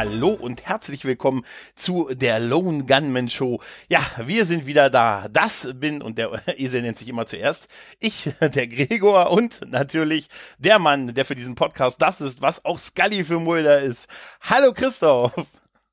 Hallo und herzlich willkommen zu der Lone Gunman Show. Ja, wir sind wieder da. Das bin, und der Esel nennt sich immer zuerst, ich, der Gregor und natürlich der Mann, der für diesen Podcast das ist, was auch Scully für Mulder ist. Hallo Christoph.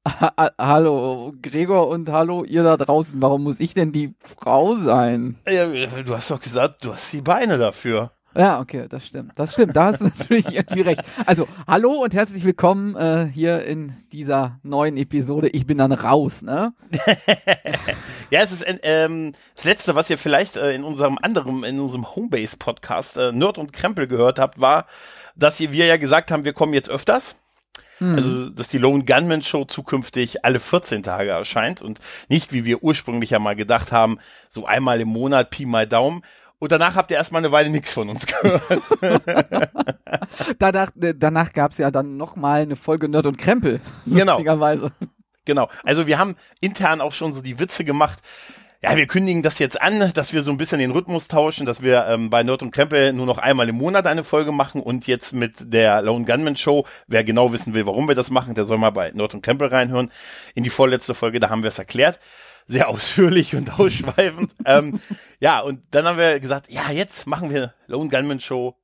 Ha hallo Gregor und hallo ihr da draußen. Warum muss ich denn die Frau sein? Ja, du hast doch gesagt, du hast die Beine dafür. Ja, okay, das stimmt. Das stimmt. Da hast du natürlich irgendwie recht. Also, hallo und herzlich willkommen äh, hier in dieser neuen Episode. Ich bin dann raus, ne? ja, es ist ähm, das letzte, was ihr vielleicht äh, in unserem anderen, in unserem Homebase-Podcast äh, Nerd und Krempel gehört habt, war, dass wir ja gesagt haben, wir kommen jetzt öfters. Hm. Also, dass die Lone Gunman Show zukünftig alle 14 Tage erscheint und nicht, wie wir ursprünglich ja mal gedacht haben, so einmal im Monat, Pi mal Daumen. Und danach habt ihr erstmal eine Weile nichts von uns gehört. danach danach gab es ja dann nochmal eine Folge Nerd und Krempel. Genau. Genau. Also wir haben intern auch schon so die Witze gemacht. Ja, wir kündigen das jetzt an, dass wir so ein bisschen den Rhythmus tauschen, dass wir ähm, bei Nerd und Krempel nur noch einmal im Monat eine Folge machen und jetzt mit der Lone Gunman Show, wer genau wissen will, warum wir das machen, der soll mal bei Nerd und Krempel reinhören. In die vorletzte Folge, da haben wir es erklärt sehr ausführlich und ausschweifend. ähm, ja, und dann haben wir gesagt, ja, jetzt machen wir Lone Gunman Show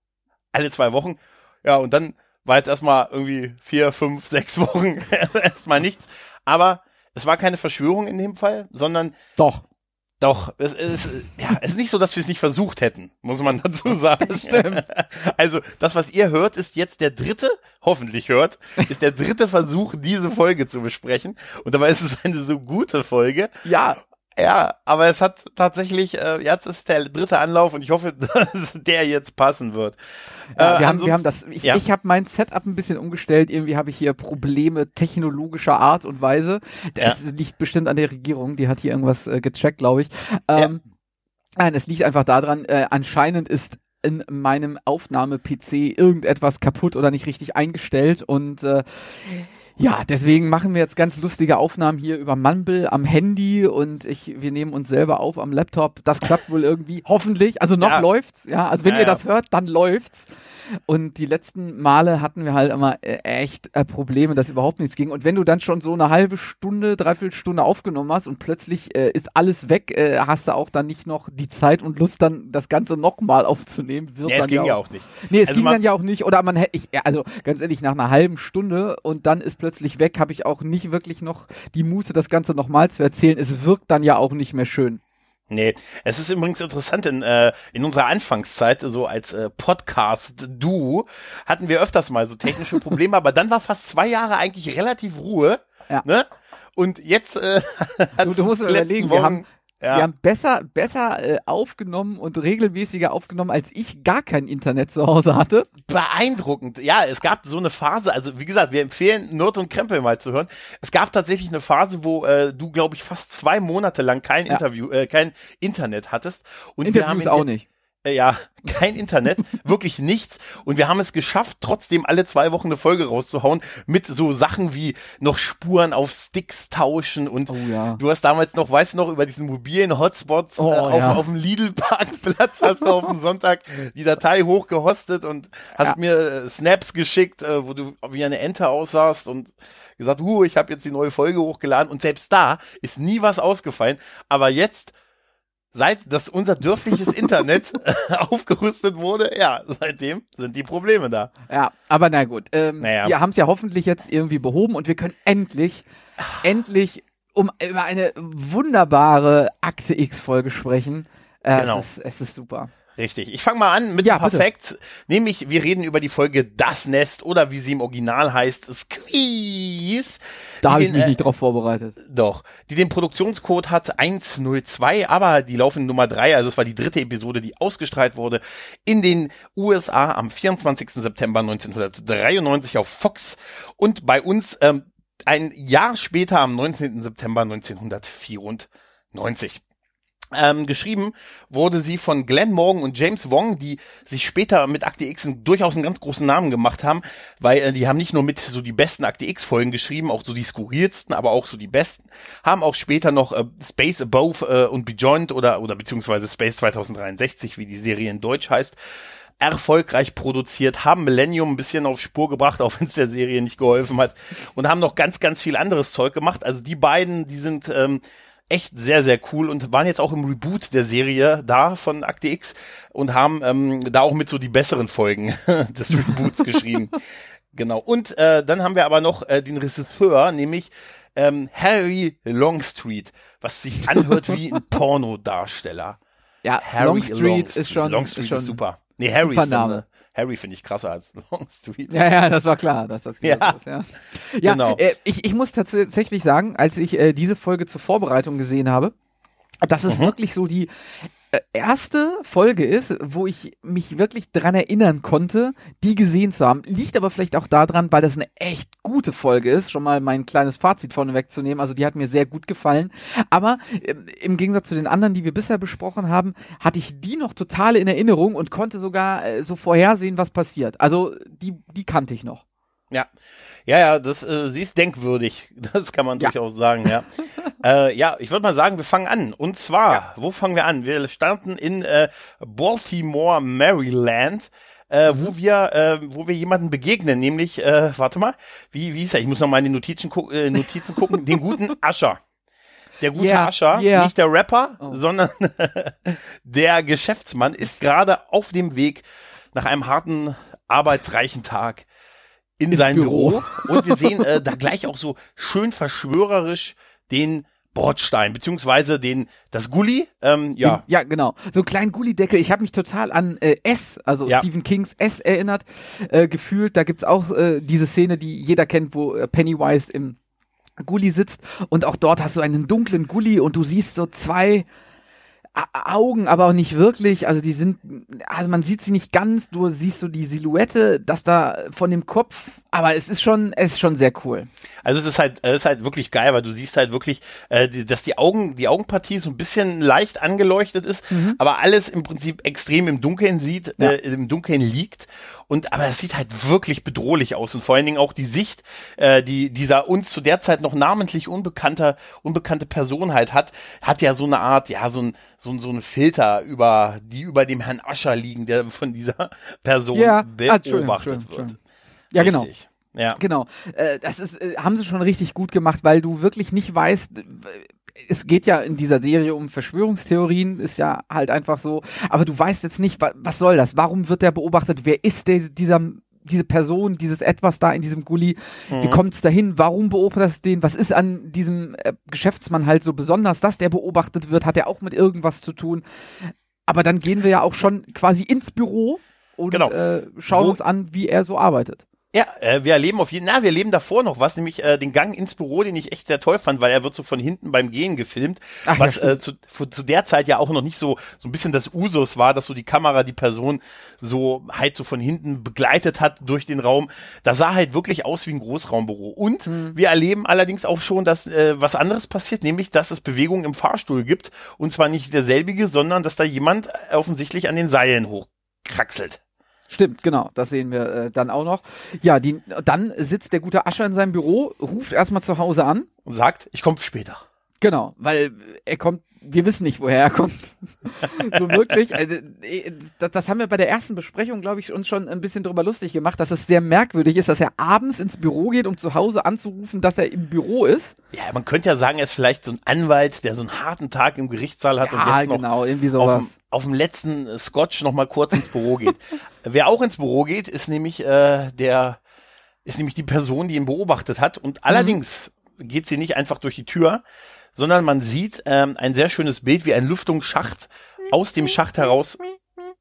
alle zwei Wochen. Ja, und dann war jetzt erstmal irgendwie vier, fünf, sechs Wochen erstmal nichts. Aber es war keine Verschwörung in dem Fall, sondern doch. Doch, es, es, ja, es ist nicht so, dass wir es nicht versucht hätten, muss man dazu sagen. Stimmt. Also, das, was ihr hört, ist jetzt der dritte, hoffentlich hört, ist der dritte Versuch, diese Folge zu besprechen. Und dabei ist es eine so gute Folge. Ja. Ja, aber es hat tatsächlich, äh, jetzt ist der dritte Anlauf und ich hoffe, dass der jetzt passen wird. Ja, äh, wir, haben, wir haben das, ich, ja. ich habe mein Setup ein bisschen umgestellt. Irgendwie habe ich hier Probleme technologischer Art und Weise. Das ja. liegt bestimmt an der Regierung, die hat hier irgendwas äh, gecheckt, glaube ich. Ähm, Nein, es liegt einfach daran, äh, anscheinend ist in meinem Aufnahme-PC irgendetwas kaputt oder nicht richtig eingestellt und äh, ja, deswegen machen wir jetzt ganz lustige Aufnahmen hier über Mumble am Handy und ich, wir nehmen uns selber auf am Laptop. Das klappt wohl irgendwie, hoffentlich. Also noch ja. läuft's, ja. Also wenn ja, ihr das hört, dann läuft's. Und die letzten Male hatten wir halt immer äh, echt äh, Probleme, dass überhaupt nichts ging. Und wenn du dann schon so eine halbe Stunde, dreiviertel Stunde aufgenommen hast und plötzlich äh, ist alles weg, äh, hast du auch dann nicht noch die Zeit und Lust, dann das Ganze nochmal aufzunehmen. Wird nee, es ging ja auch, nicht. Nee, es also ging dann ja auch nicht. Oder man hätte, ich, also ganz ehrlich, nach einer halben Stunde und dann ist plötzlich weg, habe ich auch nicht wirklich noch die Muße, das Ganze nochmal zu erzählen. Es wirkt dann ja auch nicht mehr schön. Nee, es ist übrigens interessant, in, äh, in unserer Anfangszeit, so als äh, Podcast-Du, hatten wir öfters mal so technische Probleme, aber dann war fast zwei Jahre eigentlich relativ Ruhe. Ja. Ne? Und jetzt äh, du, du musst überlegen, Wochen, wir haben, ja. Wir haben besser, besser äh, aufgenommen und regelmäßiger aufgenommen, als ich gar kein Internet zu Hause hatte. Beeindruckend. Ja, es gab so eine Phase, also wie gesagt, wir empfehlen Nord und Krempel mal zu hören. Es gab tatsächlich eine Phase, wo äh, du, glaube ich, fast zwei Monate lang kein ja. Interview, äh, kein Internet hattest. Und Interviews wir haben auch nicht. Äh, ja, kein Internet, wirklich nichts. Und wir haben es geschafft, trotzdem alle zwei Wochen eine Folge rauszuhauen mit so Sachen wie noch Spuren auf Sticks tauschen und oh, ja. du hast damals noch, weißt du noch, über diesen mobilen Hotspots oh, äh, auf, ja. auf dem Lidl-Parkplatz hast du auf dem Sonntag die Datei hochgehostet und hast ja. mir äh, Snaps geschickt, äh, wo du wie eine Ente aussahst und gesagt, uh, ich habe jetzt die neue Folge hochgeladen und selbst da ist nie was ausgefallen. Aber jetzt seit das unser dörfliches Internet aufgerüstet wurde, ja, seitdem sind die Probleme da. Ja, aber na gut. Ähm, naja. Wir haben es ja hoffentlich jetzt irgendwie behoben und wir können endlich, endlich um über eine wunderbare Akte X-Folge sprechen. Äh, genau. Es ist, es ist super. Richtig. Ich fange mal an mit ja, Perfekt. Bitte. Nämlich, wir reden über die Folge Das Nest oder wie sie im Original heißt, Squeeze. Da habe ich mich äh, nicht drauf vorbereitet. Doch. Die den Produktionscode hat 102, aber die laufende Nummer 3, also es war die dritte Episode, die ausgestrahlt wurde in den USA am 24. September 1993 auf Fox und bei uns ähm, ein Jahr später am 19. September 1994. Ähm, geschrieben wurde sie von Glenn Morgan und James Wong, die sich später mit Akte X durchaus einen ganz großen Namen gemacht haben, weil äh, die haben nicht nur mit so die besten Akte X Folgen geschrieben, auch so die skurrilsten, aber auch so die besten, haben auch später noch äh, Space Above äh, und Beyond oder oder beziehungsweise Space 2063, wie die Serie in Deutsch heißt, erfolgreich produziert, haben Millennium ein bisschen auf Spur gebracht, auch wenn es der Serie nicht geholfen hat, und haben noch ganz, ganz viel anderes Zeug gemacht. Also die beiden, die sind ähm, echt sehr, sehr cool und waren jetzt auch im Reboot der Serie da von Akte X und haben ähm, da auch mit so die besseren Folgen des Reboots geschrieben. Genau. Und äh, dann haben wir aber noch äh, den Regisseur, nämlich ähm, Harry Longstreet, was sich anhört wie ein Pornodarsteller. Ja, Harry Longstreet, Longstreet ist schon, Longstreet ist, schon ist super. Nee, Harry ist dann, Harry finde ich krasser als Longstreet. Ja, ja, das war klar, dass das ja. ist. Ja, ja genau. Äh, ich, ich muss tatsächlich sagen, als ich äh, diese Folge zur Vorbereitung gesehen habe, das ist mhm. wirklich so die erste Folge ist, wo ich mich wirklich dran erinnern konnte, die gesehen zu haben. Liegt aber vielleicht auch daran, weil das eine echt gute Folge ist, schon mal mein kleines Fazit vorne wegzunehmen. Also die hat mir sehr gut gefallen. Aber äh, im Gegensatz zu den anderen, die wir bisher besprochen haben, hatte ich die noch total in Erinnerung und konnte sogar äh, so vorhersehen, was passiert. Also die, die kannte ich noch. Ja, ja, ja, das, äh, sie ist denkwürdig. Das kann man ja. durchaus sagen, ja. äh, ja, ich würde mal sagen, wir fangen an. Und zwar, ja. wo fangen wir an? Wir starten in äh, Baltimore, Maryland. Äh, wo mhm. wir, äh, wo wir jemanden begegnen, nämlich, äh, warte mal, wie, wie ist er? Ich muss noch mal in die Notizen, gu äh, Notizen gucken, den guten Ascher. Der gute yeah, Ascher, yeah. nicht der Rapper, oh. sondern der Geschäftsmann ist gerade auf dem Weg nach einem harten, arbeitsreichen Tag in Ins sein Büro. Büro. Und wir sehen äh, da gleich auch so schön verschwörerisch den Bordstein, beziehungsweise den, das Gully, ähm, ja. Den, ja, genau. So einen kleinen Gully-Deckel. Ich habe mich total an äh, S, also ja. Stephen Kings S erinnert, äh, gefühlt. Da gibt's auch äh, diese Szene, die jeder kennt, wo äh, Pennywise im Gully sitzt und auch dort hast du einen dunklen Gully und du siehst so zwei Augen, aber auch nicht wirklich. Also die sind, also man sieht sie nicht ganz. Du siehst so die Silhouette, das da von dem Kopf. Aber es ist schon, es ist schon sehr cool. Also es ist halt, es ist halt wirklich geil, weil du siehst halt wirklich, äh, dass die Augen, die Augenpartie so ein bisschen leicht angeleuchtet ist, mhm. aber alles im Prinzip extrem im Dunkeln sieht, ja. äh, im Dunkeln liegt. Und aber es sieht halt wirklich bedrohlich aus und vor allen Dingen auch die Sicht, äh, die dieser uns zu der Zeit noch namentlich unbekannter unbekannte Person halt hat, hat ja so eine Art, ja so ein so, so ein Filter über die über dem Herrn Ascher liegen, der von dieser Person ja. beobachtet ah, wird. Ja, genau. Ja. Genau. Äh, das ist, äh, haben sie schon richtig gut gemacht, weil du wirklich nicht weißt, es geht ja in dieser Serie um Verschwörungstheorien, ist ja halt einfach so. Aber du weißt jetzt nicht, was, was soll das? Warum wird der beobachtet? Wer ist der, dieser, diese Person, dieses Etwas da in diesem Gully? Mhm. Wie kommt es dahin? Warum beobachtet es den? Was ist an diesem äh, Geschäftsmann halt so besonders, dass der beobachtet wird? Hat er auch mit irgendwas zu tun? Aber dann gehen wir ja auch schon quasi ins Büro und genau. äh, schauen Wo uns an, wie er so arbeitet. Ja, äh, wir erleben auf jeden Fall, na, wir erleben davor noch was, nämlich äh, den Gang ins Büro, den ich echt sehr toll fand, weil er wird so von hinten beim Gehen gefilmt, Ach, was ja, äh, zu, zu der Zeit ja auch noch nicht so so ein bisschen das Usus war, dass so die Kamera die Person so halt so von hinten begleitet hat durch den Raum. Da sah halt wirklich aus wie ein Großraumbüro. Und mhm. wir erleben allerdings auch schon, dass äh, was anderes passiert, nämlich dass es Bewegung im Fahrstuhl gibt und zwar nicht derselbige, sondern dass da jemand offensichtlich an den Seilen hochkraxelt. Stimmt, genau, das sehen wir äh, dann auch noch. Ja, die, dann sitzt der gute Ascher in seinem Büro, ruft erstmal zu Hause an. Und sagt, ich komme später. Genau, weil er kommt, wir wissen nicht, woher er kommt. so wirklich. Also, äh, das, das, haben wir bei der ersten Besprechung, glaube ich, uns schon ein bisschen drüber lustig gemacht, dass es sehr merkwürdig ist, dass er abends ins Büro geht, um zu Hause anzurufen, dass er im Büro ist. Ja, man könnte ja sagen, er ist vielleicht so ein Anwalt, der so einen harten Tag im Gerichtssaal hat ja, und jetzt noch genau, irgendwie sowas. Auf, dem, letzten Scotch noch mal kurz ins Büro geht. Wer auch ins Büro geht, ist nämlich äh, der ist nämlich die Person, die ihn beobachtet hat. Und mhm. allerdings mhm. geht sie nicht einfach durch die Tür, sondern man sieht ähm, ein sehr schönes Bild, wie ein Lüftungsschacht aus dem Schacht heraus.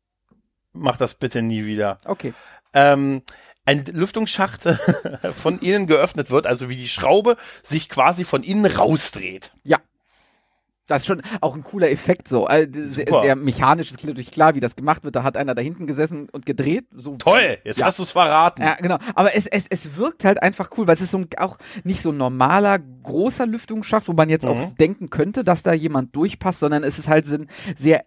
Mach das bitte nie wieder. Okay. Ähm, ein Lüftungsschacht von innen geöffnet wird, also wie die Schraube sich quasi von innen rausdreht. Ja. Das ist schon auch ein cooler Effekt so. Äh, sehr, sehr, mechanisch, ist natürlich klar, wie das gemacht wird. Da hat einer da hinten gesessen und gedreht. So, Toll, jetzt ja. hast du es verraten. Ja, genau. Aber es, es, es wirkt halt einfach cool, weil es ist so ein, auch nicht so ein normaler, großer Lüftungsschacht, wo man jetzt mhm. auch denken könnte, dass da jemand durchpasst, sondern es ist halt so ein sehr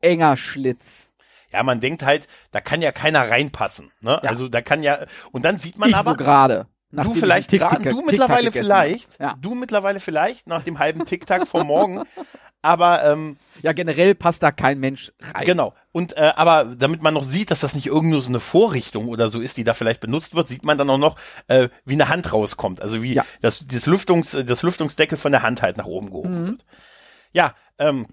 enger Schlitz. Ja, man denkt halt, da kann ja keiner reinpassen. Ne? Ja. Also da kann ja, und dann sieht man ich aber. So gerade. Du vielleicht gerade, du mittlerweile vielleicht, ja. du mittlerweile vielleicht nach dem halben Tic-Tac vom Morgen, aber ähm, ja generell passt da kein Mensch rein. Genau, und äh, aber damit man noch sieht, dass das nicht irgendwo so eine Vorrichtung oder so ist, die da vielleicht benutzt wird, sieht man dann auch noch, äh, wie eine Hand rauskommt. Also wie ja. das, das, Lüftungs, das Lüftungsdeckel von der Hand halt nach oben gehoben mhm. wird. Ja, ähm,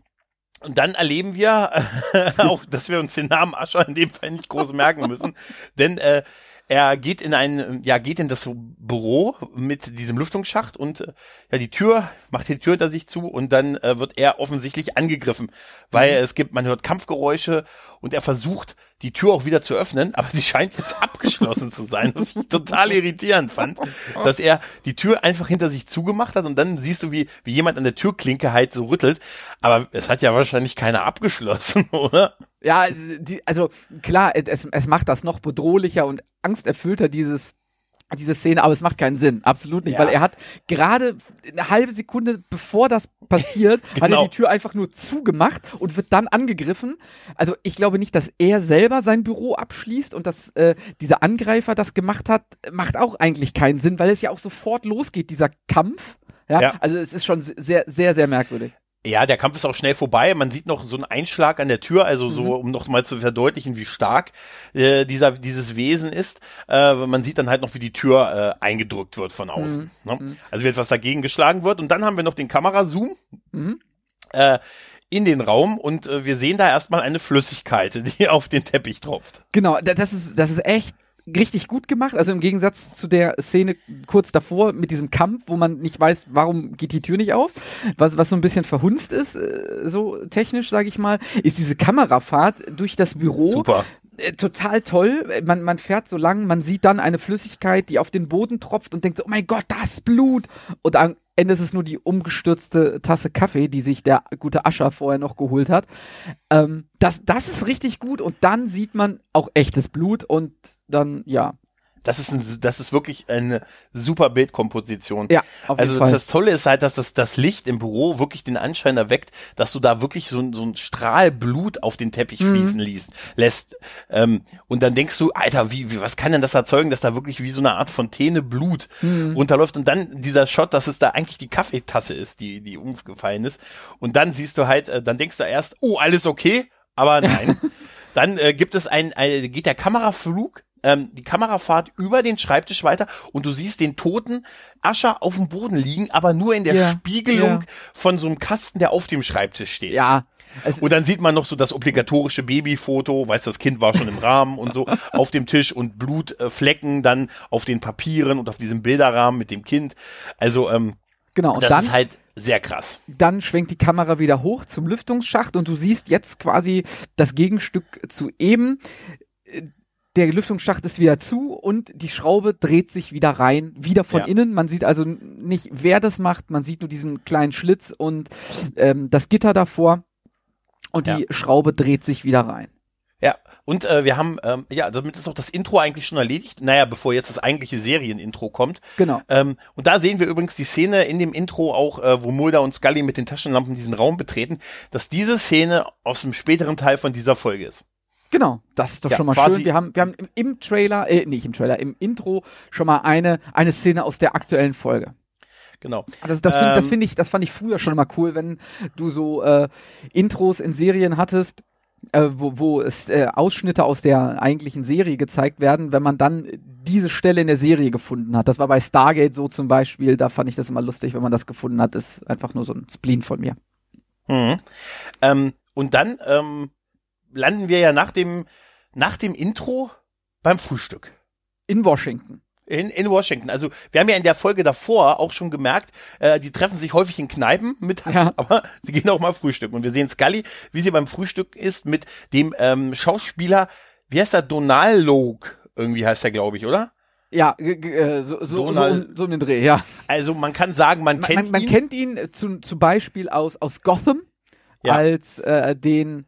und dann erleben wir äh, auch, dass wir uns den Namen Ascher in dem Fall nicht groß merken müssen, denn äh, er geht in ein, ja, geht in das Büro mit diesem Lüftungsschacht und äh, ja, die Tür, macht die Tür hinter sich zu und dann äh, wird er offensichtlich angegriffen, weil mhm. es gibt, man hört Kampfgeräusche und er versucht, die Tür auch wieder zu öffnen, aber sie scheint jetzt abgeschlossen zu sein, was ich total irritierend fand, dass er die Tür einfach hinter sich zugemacht hat und dann siehst du, wie, wie jemand an der Türklinke halt so rüttelt, aber es hat ja wahrscheinlich keiner abgeschlossen, oder? Ja, die, also klar, es, es macht das noch bedrohlicher und angsterfüllter, dieses diese Szene, aber es macht keinen Sinn, absolut nicht, ja. weil er hat gerade eine halbe Sekunde bevor das passiert, genau. hat er genau. die Tür einfach nur zugemacht und wird dann angegriffen. Also ich glaube nicht, dass er selber sein Büro abschließt und dass äh, dieser Angreifer das gemacht hat, macht auch eigentlich keinen Sinn, weil es ja auch sofort losgeht, dieser Kampf. Ja, ja. also es ist schon sehr, sehr, sehr merkwürdig. Ja, der Kampf ist auch schnell vorbei. Man sieht noch so einen Einschlag an der Tür, also so, mhm. um noch mal zu verdeutlichen, wie stark äh, dieser dieses Wesen ist. Äh, man sieht dann halt noch, wie die Tür äh, eingedrückt wird von außen. Mhm. Ne? Mhm. Also wie etwas dagegen geschlagen wird. Und dann haben wir noch den Kamerazoom. Mhm. Äh, in den Raum und äh, wir sehen da erstmal eine Flüssigkeit, die auf den Teppich tropft. Genau, das ist, das ist echt richtig gut gemacht. Also im Gegensatz zu der Szene kurz davor mit diesem Kampf, wo man nicht weiß, warum geht die Tür nicht auf, was, was so ein bisschen verhunzt ist, äh, so technisch, sage ich mal, ist diese Kamerafahrt durch das Büro. Super äh, total toll. Man, man fährt so lang, man sieht dann eine Flüssigkeit, die auf den Boden tropft und denkt so, oh mein Gott, das Blut. Und am Ende ist es nur die umgestürzte Tasse Kaffee, die sich der gute Ascher vorher noch geholt hat. Ähm, das, das ist richtig gut und dann sieht man auch echtes Blut und dann, ja, das ist, ein, das ist wirklich eine super Bildkomposition. Ja, auf jeden also Fall. das Tolle ist halt, dass das, das Licht im Büro wirklich den Anschein erweckt, dass du da wirklich so, so ein Strahl Blut auf den Teppich mhm. fließen liest, lässt. Ähm, und dann denkst du, Alter, wie, wie, was kann denn das erzeugen, dass da wirklich wie so eine Art Fontäne Blut mhm. runterläuft und dann dieser Shot, dass es da eigentlich die Kaffeetasse ist, die, die umgefallen ist. Und dann siehst du halt, äh, dann denkst du erst, oh, alles okay, aber nein. dann äh, gibt es ein, ein, geht der Kameraflug ähm, die Kamerafahrt über den Schreibtisch weiter und du siehst den toten Ascher auf dem Boden liegen, aber nur in der ja, Spiegelung ja. von so einem Kasten, der auf dem Schreibtisch steht. Ja. Und dann sieht man noch so das obligatorische Babyfoto, weißt das Kind war schon im Rahmen und so auf dem Tisch und Blutflecken dann auf den Papieren und auf diesem Bilderrahmen mit dem Kind. Also ähm, genau. Und das dann, ist halt sehr krass. Dann schwenkt die Kamera wieder hoch zum Lüftungsschacht und du siehst jetzt quasi das Gegenstück zu eben der Lüftungsschacht ist wieder zu und die Schraube dreht sich wieder rein, wieder von ja. innen. Man sieht also nicht, wer das macht, man sieht nur diesen kleinen Schlitz und ähm, das Gitter davor und die ja. Schraube dreht sich wieder rein. Ja, und äh, wir haben, ähm, ja, damit ist auch das Intro eigentlich schon erledigt. Naja, bevor jetzt das eigentliche Serienintro kommt. Genau. Ähm, und da sehen wir übrigens die Szene in dem Intro auch, äh, wo Mulder und Scully mit den Taschenlampen diesen Raum betreten, dass diese Szene aus dem späteren Teil von dieser Folge ist. Genau, das ist doch ja, schon mal schön. Wir haben, wir haben im, im Trailer, äh, nicht im Trailer, im Intro schon mal eine, eine Szene aus der aktuellen Folge. Genau. Das, das, ähm, das finde ich, das fand ich früher schon mal cool, wenn du so äh, Intros in Serien hattest, äh, wo, wo es äh, Ausschnitte aus der eigentlichen Serie gezeigt werden, wenn man dann diese Stelle in der Serie gefunden hat. Das war bei Stargate so zum Beispiel, da fand ich das immer lustig, wenn man das gefunden hat, ist einfach nur so ein Spleen von mir. Mhm. Ähm, und dann ähm, landen wir ja nach dem, nach dem Intro beim Frühstück. In Washington. In, in Washington. Also wir haben ja in der Folge davor auch schon gemerkt, äh, die treffen sich häufig in Kneipen mittags, ja. aber sie gehen auch mal frühstücken. Und wir sehen Scully, wie sie beim Frühstück ist mit dem ähm, Schauspieler, wie heißt er, Donald Logue, irgendwie heißt er, glaube ich, oder? Ja, äh, so, so, so, um, so um den Dreh, ja. Also man kann sagen, man, man kennt man, man ihn. Man kennt ihn äh, zu, zum Beispiel aus, aus Gotham ja. als äh, den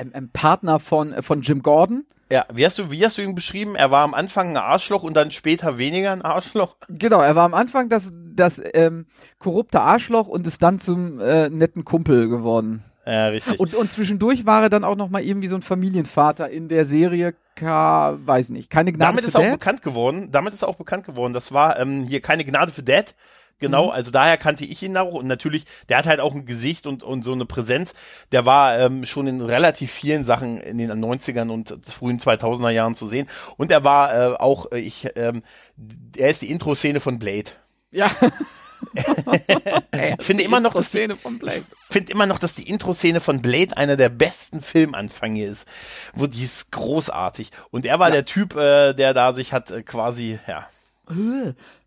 ähm, Partner von, von Jim Gordon. Ja, wie hast du, wie hast du ihn beschrieben? Er war am Anfang ein Arschloch und dann später weniger ein Arschloch? Genau, er war am Anfang das, das ähm, korrupte Arschloch und ist dann zum äh, netten Kumpel geworden. Ja, richtig. Und, und zwischendurch war er dann auch noch mal irgendwie so ein Familienvater in der Serie, K, weiß nicht, keine Gnade damit für Dad. Damit ist er auch bekannt geworden, damit ist er auch bekannt geworden, das war ähm, hier keine Gnade für Dad, Genau, mhm. also daher kannte ich ihn auch und natürlich, der hat halt auch ein Gesicht und, und so eine Präsenz. Der war ähm, schon in relativ vielen Sachen in den 90ern und frühen 2000er Jahren zu sehen. Und er war äh, auch, äh, ich, ähm, er ist die Intro-Szene von Blade. Ja. ich finde immer noch, dass die, finde immer noch, dass die Intro-Szene von Blade einer der besten Filmanfänge ist. Wo die ist großartig. Und er war ja. der Typ, äh, der da sich hat äh, quasi, ja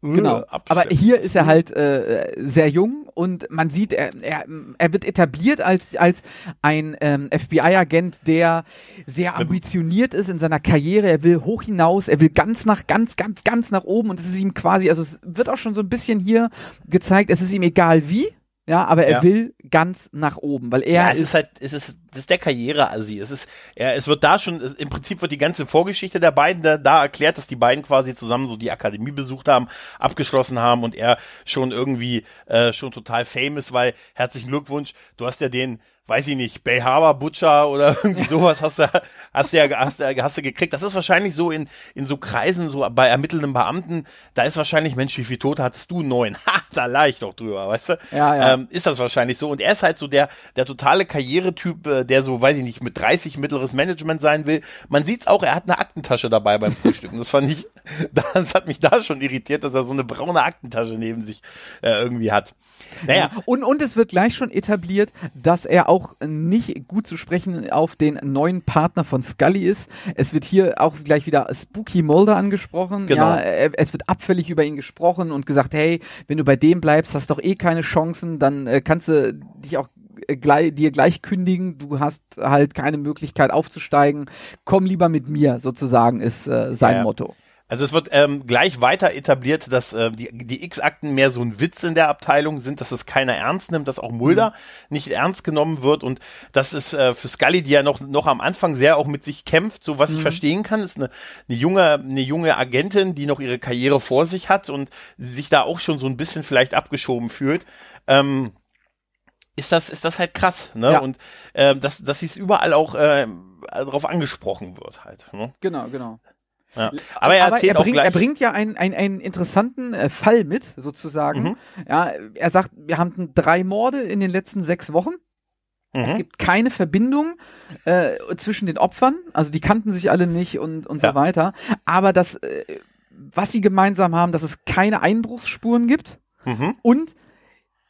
Genau. Äh, Aber hier ist er halt äh, sehr jung und man sieht, er, er, er wird etabliert als, als ein ähm, FBI-Agent, der sehr ambitioniert ist in seiner Karriere. Er will hoch hinaus, er will ganz nach, ganz, ganz, ganz nach oben und es ist ihm quasi, also es wird auch schon so ein bisschen hier gezeigt, es ist ihm egal wie, ja, aber er ja. will ganz nach oben, weil er ja, es ist, ist halt, es ist, das ist der Karriereassi. Es ist, er, es wird da schon, im Prinzip wird die ganze Vorgeschichte der beiden da, da erklärt, dass die beiden quasi zusammen so die Akademie besucht haben, abgeschlossen haben und er schon irgendwie äh, schon total famous, weil herzlichen Glückwunsch, du hast ja den weiß ich nicht, Bay Harbor Butcher oder irgendwie sowas hast du, hast du ja, hast du, hast du gekriegt. Das ist wahrscheinlich so in, in so Kreisen, so bei ermittelnden Beamten, da ist wahrscheinlich, Mensch, wie viel Tote hattest du? Neun. Ha, da lag ich doch drüber, weißt du? Ja, ja. Ähm, ist das wahrscheinlich so. Und er ist halt so der, der totale Karrieretyp, äh, der so, weiß ich nicht, mit 30 mittleres Management sein will. Man sieht's auch, er hat eine Aktentasche dabei beim Frühstücken. Das fand ich, das hat mich da schon irritiert, dass er so eine braune Aktentasche neben sich äh, irgendwie hat. Naja. Und, und es wird gleich schon etabliert, dass er auch nicht gut zu sprechen auf den neuen Partner von Scully ist. Es wird hier auch gleich wieder Spooky Mulder angesprochen. Genau. Ja, es wird abfällig über ihn gesprochen und gesagt, hey, wenn du bei dem bleibst, hast du doch eh keine Chancen, dann äh, kannst du dich auch äh, gleich, dir gleich kündigen, du hast halt keine Möglichkeit aufzusteigen, komm lieber mit mir, sozusagen, ist äh, sein ja, Motto. Also es wird ähm, gleich weiter etabliert, dass äh, die, die X-Akten mehr so ein Witz in der Abteilung sind, dass es keiner ernst nimmt, dass auch Mulder mhm. nicht ernst genommen wird und das ist äh, für Scully, die ja noch, noch am Anfang sehr auch mit sich kämpft, so was mhm. ich verstehen kann, ist eine, eine junge, eine junge Agentin, die noch ihre Karriere vor sich hat und sich da auch schon so ein bisschen vielleicht abgeschoben fühlt. Ähm, ist das, ist das halt krass, ne? Ja. Und äh, dass, dass sie es überall auch äh, darauf angesprochen wird halt. Ne? Genau, genau. Ja. Aber er erzählt Aber er bringt, auch. Er bringt ja einen, einen, einen interessanten äh, Fall mit, sozusagen. Mhm. Ja, er sagt, wir haben drei Morde in den letzten sechs Wochen. Mhm. Es gibt keine Verbindung äh, zwischen den Opfern, also die kannten sich alle nicht und, und ja. so weiter. Aber das, äh, was sie gemeinsam haben, dass es keine Einbruchsspuren gibt mhm. und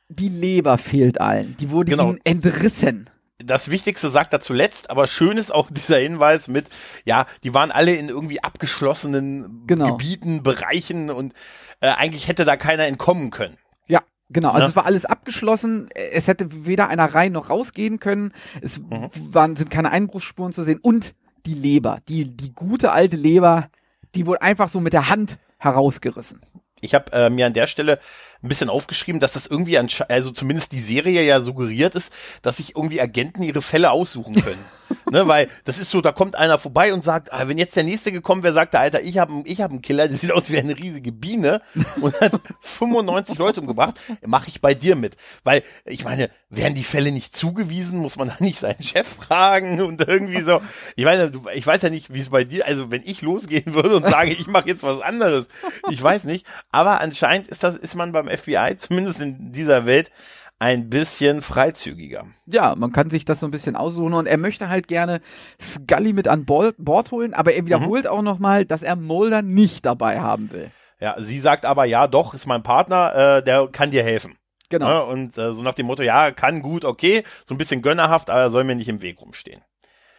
die Leber fehlt allen. Die wurde genau. ihnen entrissen das Wichtigste sagt er zuletzt, aber schön ist auch dieser Hinweis mit, ja, die waren alle in irgendwie abgeschlossenen genau. Gebieten, Bereichen und äh, eigentlich hätte da keiner entkommen können. Ja, Genau, also ja. es war alles abgeschlossen. Es hätte weder einer rein noch rausgehen können. Es mhm. waren, sind keine Einbruchsspuren zu sehen. Und die Leber, die, die gute alte Leber, die wurde einfach so mit der Hand herausgerissen. Ich habe äh, mir an der Stelle ein bisschen aufgeschrieben, dass das irgendwie, also zumindest die Serie ja suggeriert ist, dass sich irgendwie Agenten ihre Fälle aussuchen können. ne, weil das ist so, da kommt einer vorbei und sagt, ah, wenn jetzt der nächste gekommen wäre, sagt der Alter, ich habe ich hab einen Killer, der sieht aus wie eine riesige Biene und hat 95 Leute umgebracht, mache ich bei dir mit. Weil, ich meine, werden die Fälle nicht zugewiesen, muss man da nicht seinen Chef fragen und irgendwie so. Ich weiß, ich weiß ja nicht, wie es bei dir, also wenn ich losgehen würde und sage, ich mache jetzt was anderes, ich weiß nicht, aber anscheinend ist das, ist man beim FBI, zumindest in dieser Welt, ein bisschen freizügiger. Ja, man kann sich das so ein bisschen aussuchen und er möchte halt gerne Scully mit an Bord, holen, aber er wiederholt mhm. auch nochmal, dass er Mulder nicht dabei haben will. Ja, sie sagt aber, ja, doch, ist mein Partner, äh, der kann dir helfen. Genau. Ja, und äh, so nach dem Motto, ja, kann gut, okay, so ein bisschen gönnerhaft, aber er soll mir nicht im Weg rumstehen.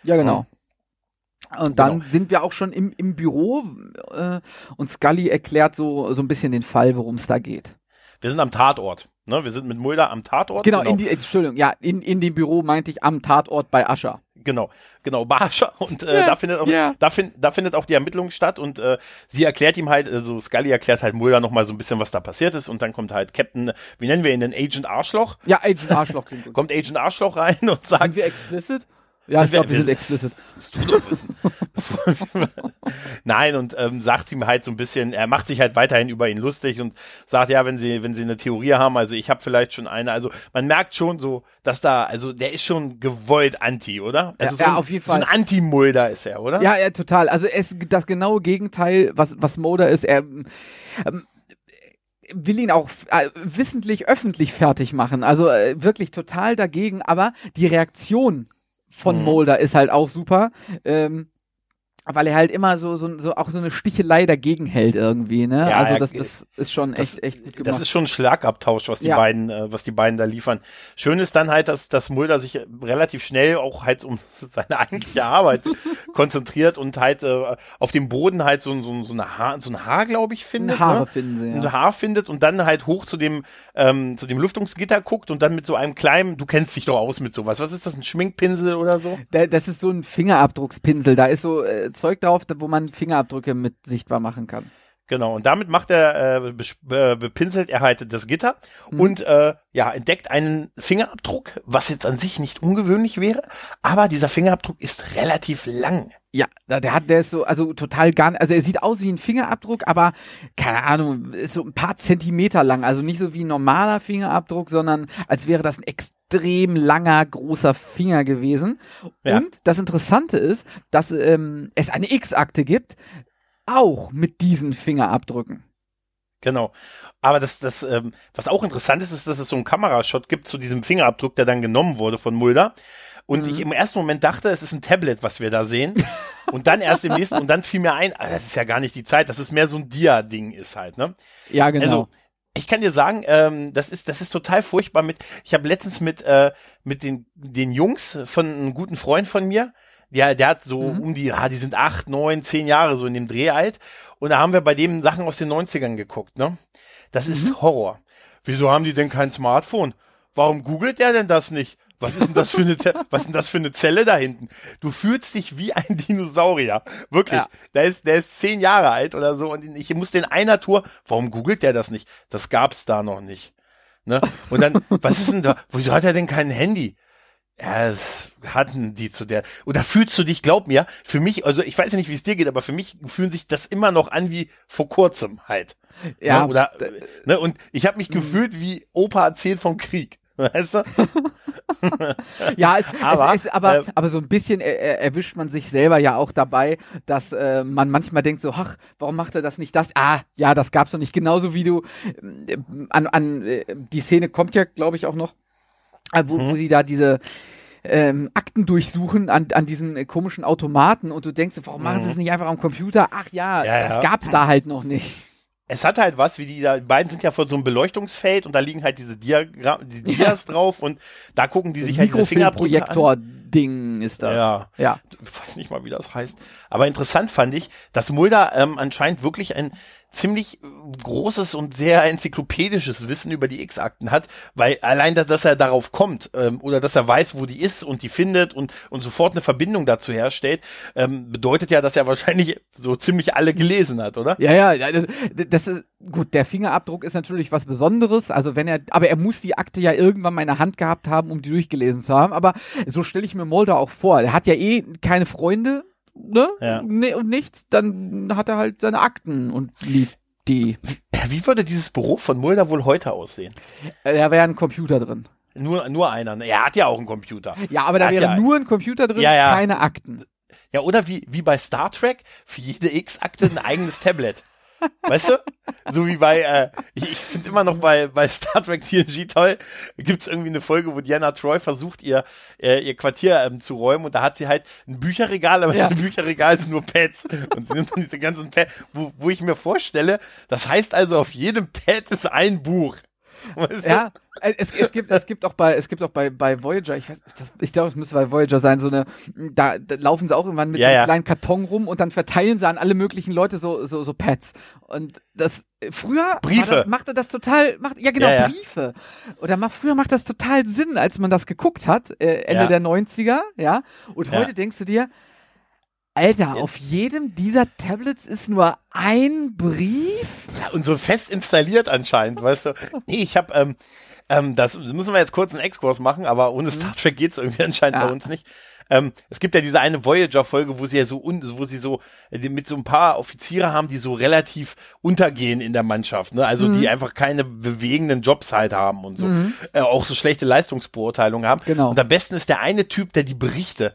Ja, genau. Und dann genau. sind wir auch schon im, im Büro äh, und Scully erklärt so, so ein bisschen den Fall, worum es da geht. Wir sind am Tatort. Ne, wir sind mit Mulder am Tatort. Genau, genau. in die, Entschuldigung, ja, in, in dem Büro meinte ich am Tatort bei Ascher. Genau, genau, bei Ascher. Und äh, yeah, da, findet auch, yeah. da, find, da findet auch die Ermittlung statt und äh, sie erklärt ihm halt, also Scully erklärt halt Mulder nochmal so ein bisschen, was da passiert ist und dann kommt halt Captain, wie nennen wir ihn denn, Agent Arschloch? Ja, Agent Arschloch. kommt Agent Arschloch rein und sagt... Sind wir explicit? Ja, ich glaube, wir sind explicit. Das musst du doch wissen. Nein, und ähm, sagt ihm halt so ein bisschen, er macht sich halt weiterhin über ihn lustig und sagt, ja, wenn sie, wenn sie eine Theorie haben, also ich habe vielleicht schon eine, also man merkt schon so, dass da, also der ist schon gewollt anti, oder? Also ja, so ein, auf jeden Fall. So ein Anti-Mulder ist er, oder? Ja, ja, total. Also es das genaue Gegenteil, was, was Mulder ist, er, ähm, will ihn auch äh, wissentlich öffentlich fertig machen. Also äh, wirklich total dagegen, aber die Reaktion von mhm. Mulder ist halt auch super. Ähm, weil er halt immer so, so, so auch so eine Stichelei dagegen hält irgendwie, ne? Ja, also das, das ist schon echt, echt gut gemacht. Das ist schon ein Schlagabtausch, was die ja. beiden, äh, was die beiden da liefern. Schön ist dann halt, dass, dass Mulder sich relativ schnell auch halt um seine eigentliche Arbeit konzentriert und halt äh, auf dem Boden halt so, so, so, eine Haar, so ein Haar, glaube ich, findet. Ein Haar ne? finden sie, ja. Ein Haar findet und dann halt hoch zu dem, ähm, zu dem Lüftungsgitter guckt und dann mit so einem kleinen, du kennst dich doch aus mit sowas. Was ist das, ein Schminkpinsel oder so? Das ist so ein Fingerabdruckspinsel. Da ist so, äh, Zeug drauf, wo man Fingerabdrücke mit sichtbar machen kann. Genau, und damit macht er, äh, bepinselt er halt das Gitter mhm. und äh, ja, entdeckt einen Fingerabdruck, was jetzt an sich nicht ungewöhnlich wäre, aber dieser Fingerabdruck ist relativ lang. Ja, der hat, der ist so, also total gar nicht, also er sieht aus wie ein Fingerabdruck, aber keine Ahnung, ist so ein paar Zentimeter lang, also nicht so wie ein normaler Fingerabdruck, sondern als wäre das ein extrem langer, großer Finger gewesen. Ja. Und das Interessante ist, dass ähm, es eine X-Akte gibt, auch mit diesen Fingerabdrücken. Genau. Aber das, das, ähm, was auch interessant ist, ist, dass es so einen Kamerashot gibt zu diesem Fingerabdruck, der dann genommen wurde von Mulder. Und mhm. ich im ersten Moment dachte, es ist ein Tablet, was wir da sehen. Und dann erst im nächsten, und dann fiel mir ein, ah, das ist ja gar nicht die Zeit, dass es mehr so ein Dia-Ding ist halt, ne? Ja, genau. Also, ich kann dir sagen, ähm, das ist das ist total furchtbar mit. Ich habe letztens mit äh, mit den den Jungs von einem guten Freund von mir, der der hat so mhm. um die, ja, die sind acht, neun, zehn Jahre so in dem Dreh alt und da haben wir bei dem Sachen aus den 90ern geguckt, ne? Das mhm. ist Horror. Wieso haben die denn kein Smartphone? Warum googelt der denn das nicht? Was ist denn das für eine, was ist denn das für eine Zelle da hinten? Du fühlst dich wie ein Dinosaurier. Wirklich. Ja. Der ist, der ist zehn Jahre alt oder so und ich muss den einer Tour, warum googelt der das nicht? Das gab's da noch nicht. Ne? Und dann, was ist denn da? Wieso hat er denn kein Handy? Ja, es hatten die zu der. Oder fühlst du dich, glaub mir, für mich, also ich weiß ja nicht, wie es dir geht, aber für mich fühlen sich das immer noch an wie vor kurzem halt. Ja. Ne? Oder, ne? Und ich habe mich mhm. gefühlt wie Opa erzählt vom Krieg. Weißt du? ja, es, aber, es, es, aber, äh, aber so ein bisschen er, erwischt man sich selber ja auch dabei, dass äh, man manchmal denkt so, ach, warum macht er das nicht das? Ah, ja, das gab's noch nicht. Genauso wie du äh, an, an äh, die Szene kommt ja, glaube ich, auch noch, äh, wo, mhm. wo sie da diese ähm, Akten durchsuchen an, an diesen äh, komischen Automaten und du denkst, warum machen sie es mhm. nicht einfach am Computer? Ach ja, ja das ja. gab's da halt noch nicht es hat halt was, wie die da, die beiden sind ja vor so einem Beleuchtungsfeld und da liegen halt diese Diagramm, die Dias ja. drauf und da gucken die sich halt diese Fingerprojektor-Ding ist das. Ja. ja. Ich weiß nicht mal, wie das heißt. Aber interessant fand ich, dass Mulder ähm, anscheinend wirklich ein ziemlich großes und sehr enzyklopädisches Wissen über die X-Akten hat, weil allein, dass, dass er darauf kommt ähm, oder dass er weiß, wo die ist und die findet und, und sofort eine Verbindung dazu herstellt, ähm, bedeutet ja, dass er wahrscheinlich so ziemlich alle gelesen hat, oder? Ja, ja, das ist gut. Der Fingerabdruck ist natürlich was Besonderes, also wenn er, aber er muss die Akte ja irgendwann mal in der Hand gehabt haben, um die durchgelesen zu haben. Aber so stelle ich mir Mulder auch vor. Er hat ja eh keine Freunde ne? Ja. Ne, und nichts, dann hat er halt seine Akten und liest die. Wie würde dieses Büro von Mulder wohl heute aussehen? Äh, da wäre ein Computer drin. Nur, nur einer. Ne? Er hat ja auch einen Computer. Ja, aber da wäre ja nur ein Computer drin, ja, ja. keine Akten. Ja, oder wie, wie bei Star Trek, für jede X-Akte ein eigenes Tablet. Weißt du? So wie bei, äh, ich, ich finde immer noch bei, bei Star Trek TNG toll, gibt's irgendwie eine Folge, wo Diana Troy versucht, ihr, äh, ihr Quartier ähm, zu räumen und da hat sie halt ein Bücherregal, aber ja. diese Bücherregal sind nur Pads. Und sie nimmt dann diese ganzen Pads, wo, wo ich mir vorstelle, das heißt also, auf jedem Pad ist ein Buch. Weißt du? Ja, äh, es, es, gibt, es gibt auch bei, es gibt auch bei, bei Voyager, ich weiß, das, ich glaube, es müsste bei Voyager sein, so eine, da, da laufen sie auch irgendwann mit ja, einem ja. kleinen Karton rum und dann verteilen sie an alle möglichen Leute so, so, so Pads. Und das, früher Briefe. Das, machte das total, macht, ja genau, ja, Briefe. Oder mal, früher macht das total Sinn, als man das geguckt hat, äh, Ende der 90er, ja. Und heute denkst du dir, Alter, auf jedem dieser Tablets ist nur ein Brief? Ja, und so fest installiert anscheinend, weißt du. Nee, ich habe ähm, ähm, das müssen wir jetzt kurz einen Exkurs machen, aber ohne mhm. Star Trek geht's irgendwie anscheinend ja. bei uns nicht. Ähm, es gibt ja diese eine Voyager-Folge, wo sie ja so, wo sie so äh, mit so ein paar Offiziere haben, die so relativ untergehen in der Mannschaft, ne? Also mhm. die einfach keine bewegenden Jobs halt haben und so. Mhm. Äh, auch so schlechte Leistungsbeurteilungen haben. Genau. Und am besten ist der eine Typ, der die Berichte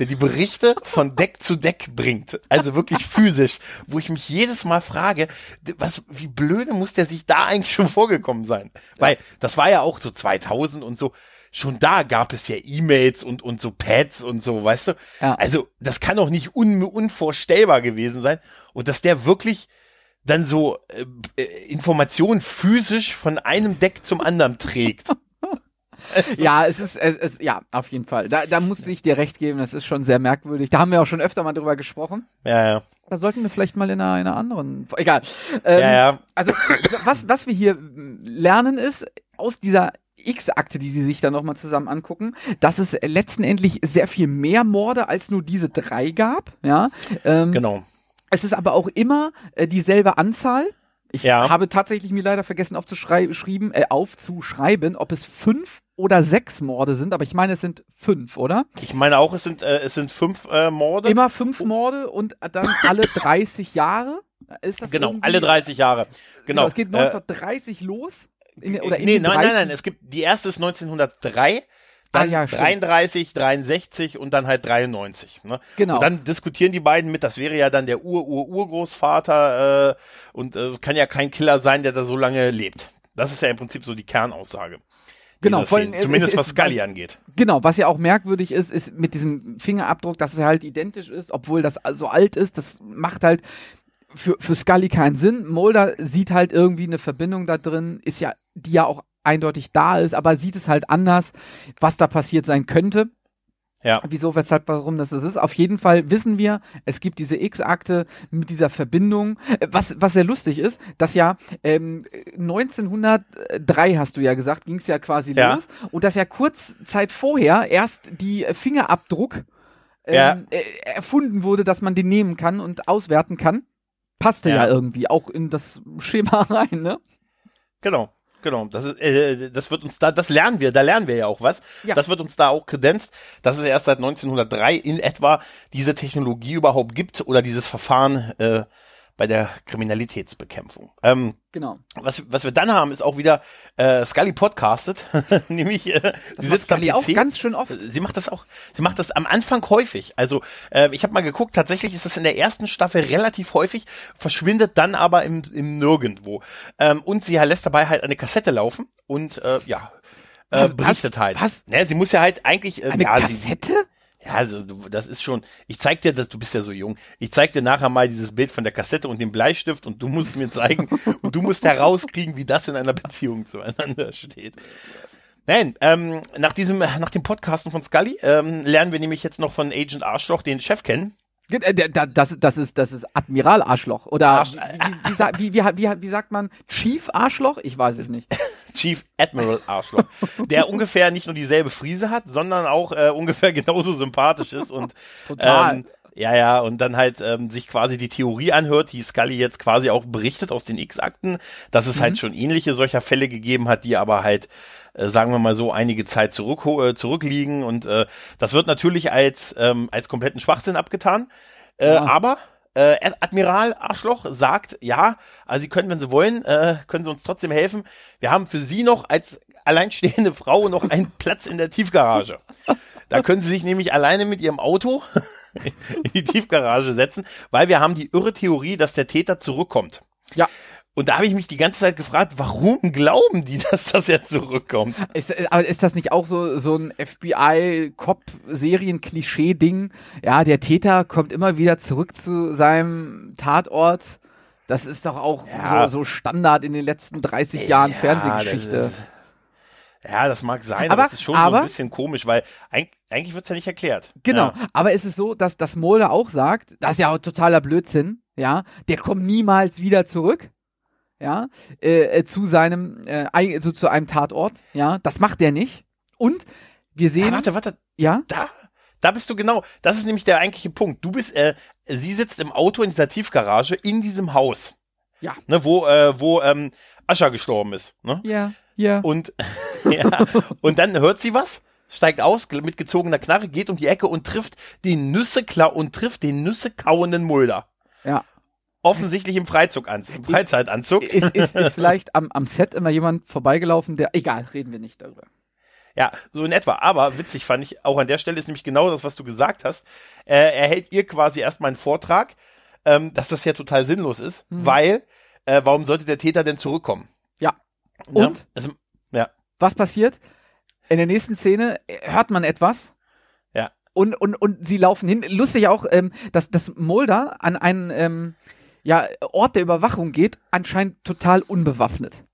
der die Berichte von Deck zu Deck bringt. Also wirklich physisch, wo ich mich jedes Mal frage, was, wie blöde muss der sich da eigentlich schon vorgekommen sein? Weil das war ja auch so 2000 und so. Schon da gab es ja E-Mails und, und so Pads und so, weißt du? Ja. Also, das kann doch nicht un, unvorstellbar gewesen sein. Und dass der wirklich dann so äh, äh Informationen physisch von einem Deck zum anderen trägt. ja, es ist, es, es, ja, auf jeden Fall. Da, da muss ich dir recht geben, das ist schon sehr merkwürdig. Da haben wir auch schon öfter mal drüber gesprochen. Ja, ja. Da sollten wir vielleicht mal in einer, einer anderen, egal. Ähm, ja, ja. Also, was, was wir hier lernen ist, aus dieser X-Akte, die sie sich dann nochmal zusammen angucken, dass es letztendlich sehr viel mehr Morde als nur diese drei gab, ja. Ähm, genau. Es ist aber auch immer äh, dieselbe Anzahl. Ich ja. habe tatsächlich mir leider vergessen aufzuschreiben, äh, aufzuschreiben, ob es fünf oder sechs Morde sind, aber ich meine, es sind fünf, oder? Ich meine auch, es sind, äh, es sind fünf äh, Morde. Immer fünf Morde und dann alle 30 Jahre. Ist das genau, alle 30 Jahre. Genau. genau es geht 1930 äh, los. In, oder in nee, nein, nein, nein. Es gibt, die erste ist 1903. Dann ah, ja, 33, 63 und dann halt 93. Ne? Genau. Und dann diskutieren die beiden mit, das wäre ja dann der Ur-Ur-Urgroßvater äh, und äh, kann ja kein Killer sein, der da so lange lebt. Das ist ja im Prinzip so die Kernaussage. Genau, allem, zumindest was Scully angeht. Genau, was ja auch merkwürdig ist, ist mit diesem Fingerabdruck, dass es halt identisch ist, obwohl das so alt ist. Das macht halt für, für Scully keinen Sinn. Mulder sieht halt irgendwie eine Verbindung da drin, ist ja, die ja auch eindeutig da ist, aber sieht es halt anders, was da passiert sein könnte. Ja. Wieso, weshalb, warum das ist. Auf jeden Fall wissen wir, es gibt diese X-Akte mit dieser Verbindung. Was, was sehr lustig ist, dass ja ähm, 1903 hast du ja gesagt, ging es ja quasi ja. los. Und dass ja kurz Zeit vorher erst die Fingerabdruck ähm, ja. äh, erfunden wurde, dass man den nehmen kann und auswerten kann. Passte ja, ja irgendwie auch in das Schema rein, ne? Genau. Genau, das ist, äh, das wird uns da, das lernen wir, da lernen wir ja auch was. Ja. Das wird uns da auch kredenzt, dass es erst seit 1903 in etwa diese Technologie überhaupt gibt oder dieses Verfahren äh, bei der Kriminalitätsbekämpfung. Ähm, genau. Was, was wir dann haben, ist auch wieder äh, Scully podcastet, nämlich äh, sie sitzt Scully am PC. auch ganz schön oft. Sie macht das auch. Sie macht das am Anfang häufig. Also äh, ich habe mal geguckt. Tatsächlich ist das in der ersten Staffel relativ häufig, verschwindet dann aber im, im Nirgendwo. Ähm, und sie lässt dabei halt eine Kassette laufen und äh, ja. Äh, berichtet halt. Was? Ne, sie muss ja halt eigentlich. Äh, eine ja, Kassette? Sie, ja, also das ist schon. Ich zeig dir das, du bist ja so jung. Ich zeig dir nachher mal dieses Bild von der Kassette und dem Bleistift und du musst mir zeigen und du musst herauskriegen, wie das in einer Beziehung zueinander steht. Nein, ähm, nach diesem, nach dem Podcasten von Scully ähm, lernen wir nämlich jetzt noch von Agent Arschloch den Chef kennen. Äh, das, das, ist, das ist Admiral Arschloch. Oder Arsch, wie, wie, wie, wie, wie sagt man? Chief Arschloch? Ich weiß es nicht. Chief Admiral Arschloch, der ungefähr nicht nur dieselbe Frise hat, sondern auch äh, ungefähr genauso sympathisch ist und Total. Ähm, ja, ja, und dann halt ähm, sich quasi die Theorie anhört, die Scully jetzt quasi auch berichtet aus den X-Akten, dass es halt mhm. halt schon ähnliche solcher Fälle gegeben hat, die aber halt, äh, sagen wir mal so, einige Zeit zurück, äh, zurückliegen. Und äh, das wird natürlich als, ähm, als kompletten Schwachsinn abgetan. Äh, ja. Aber äh, Admiral Arschloch sagt, ja, also Sie können, wenn Sie wollen, äh, können Sie uns trotzdem helfen. Wir haben für Sie noch als alleinstehende Frau noch einen Platz in der Tiefgarage. Da können Sie sich nämlich alleine mit Ihrem Auto in die Tiefgarage setzen, weil wir haben die irre Theorie, dass der Täter zurückkommt. Ja. Und da habe ich mich die ganze Zeit gefragt, warum glauben die, dass das jetzt zurückkommt? Ist, aber ist das nicht auch so, so ein FBI-Cop-Serien-Klischee-Ding? Ja, der Täter kommt immer wieder zurück zu seinem Tatort. Das ist doch auch ja. so, so, Standard in den letzten 30 Jahren ja, Fernsehgeschichte. Das ist, ja, das mag sein, aber, aber es ist schon aber, so ein bisschen komisch, weil eigentlich, eigentlich wird es ja nicht erklärt. Genau, ja. aber es ist so, dass das Mulder auch sagt, das ist ja auch totaler Blödsinn, ja, der kommt niemals wieder zurück ja, äh, äh, zu seinem, äh, also zu einem Tatort, ja, das macht er nicht. Und wir sehen. Ah, warte, warte. Ja. Da, da bist du genau. Das ist nämlich der eigentliche Punkt. Du bist, äh, sie sitzt im Auto in dieser Tiefgarage in diesem Haus. Ja. Ne, wo, äh, wo ähm, Ascher gestorben ist. Ne? Ja, ja. Und ja, und dann hört sie was steigt aus mit gezogener Knarre, geht um die Ecke und trifft den Nüsse und trifft den Nüsse kauenden Mulder. Ja. Offensichtlich im Freizeitanzug. Im Freizeitanzug. Ist, ist, ist vielleicht am, am Set immer jemand vorbeigelaufen, der. Egal, reden wir nicht darüber. Ja, so in etwa. Aber witzig fand ich, auch an der Stelle ist nämlich genau das, was du gesagt hast. Äh, er hält ihr quasi erstmal einen Vortrag, ähm, dass das ja total sinnlos ist, mhm. weil, äh, warum sollte der Täter denn zurückkommen? Ja. Und? Ja, also, ja. Was passiert? In der nächsten Szene hört man etwas. Ja. Und, und, und sie laufen hin. Lustig auch, ähm, dass, dass Mulder an einen ähm, ja, Ort der Überwachung geht, anscheinend total unbewaffnet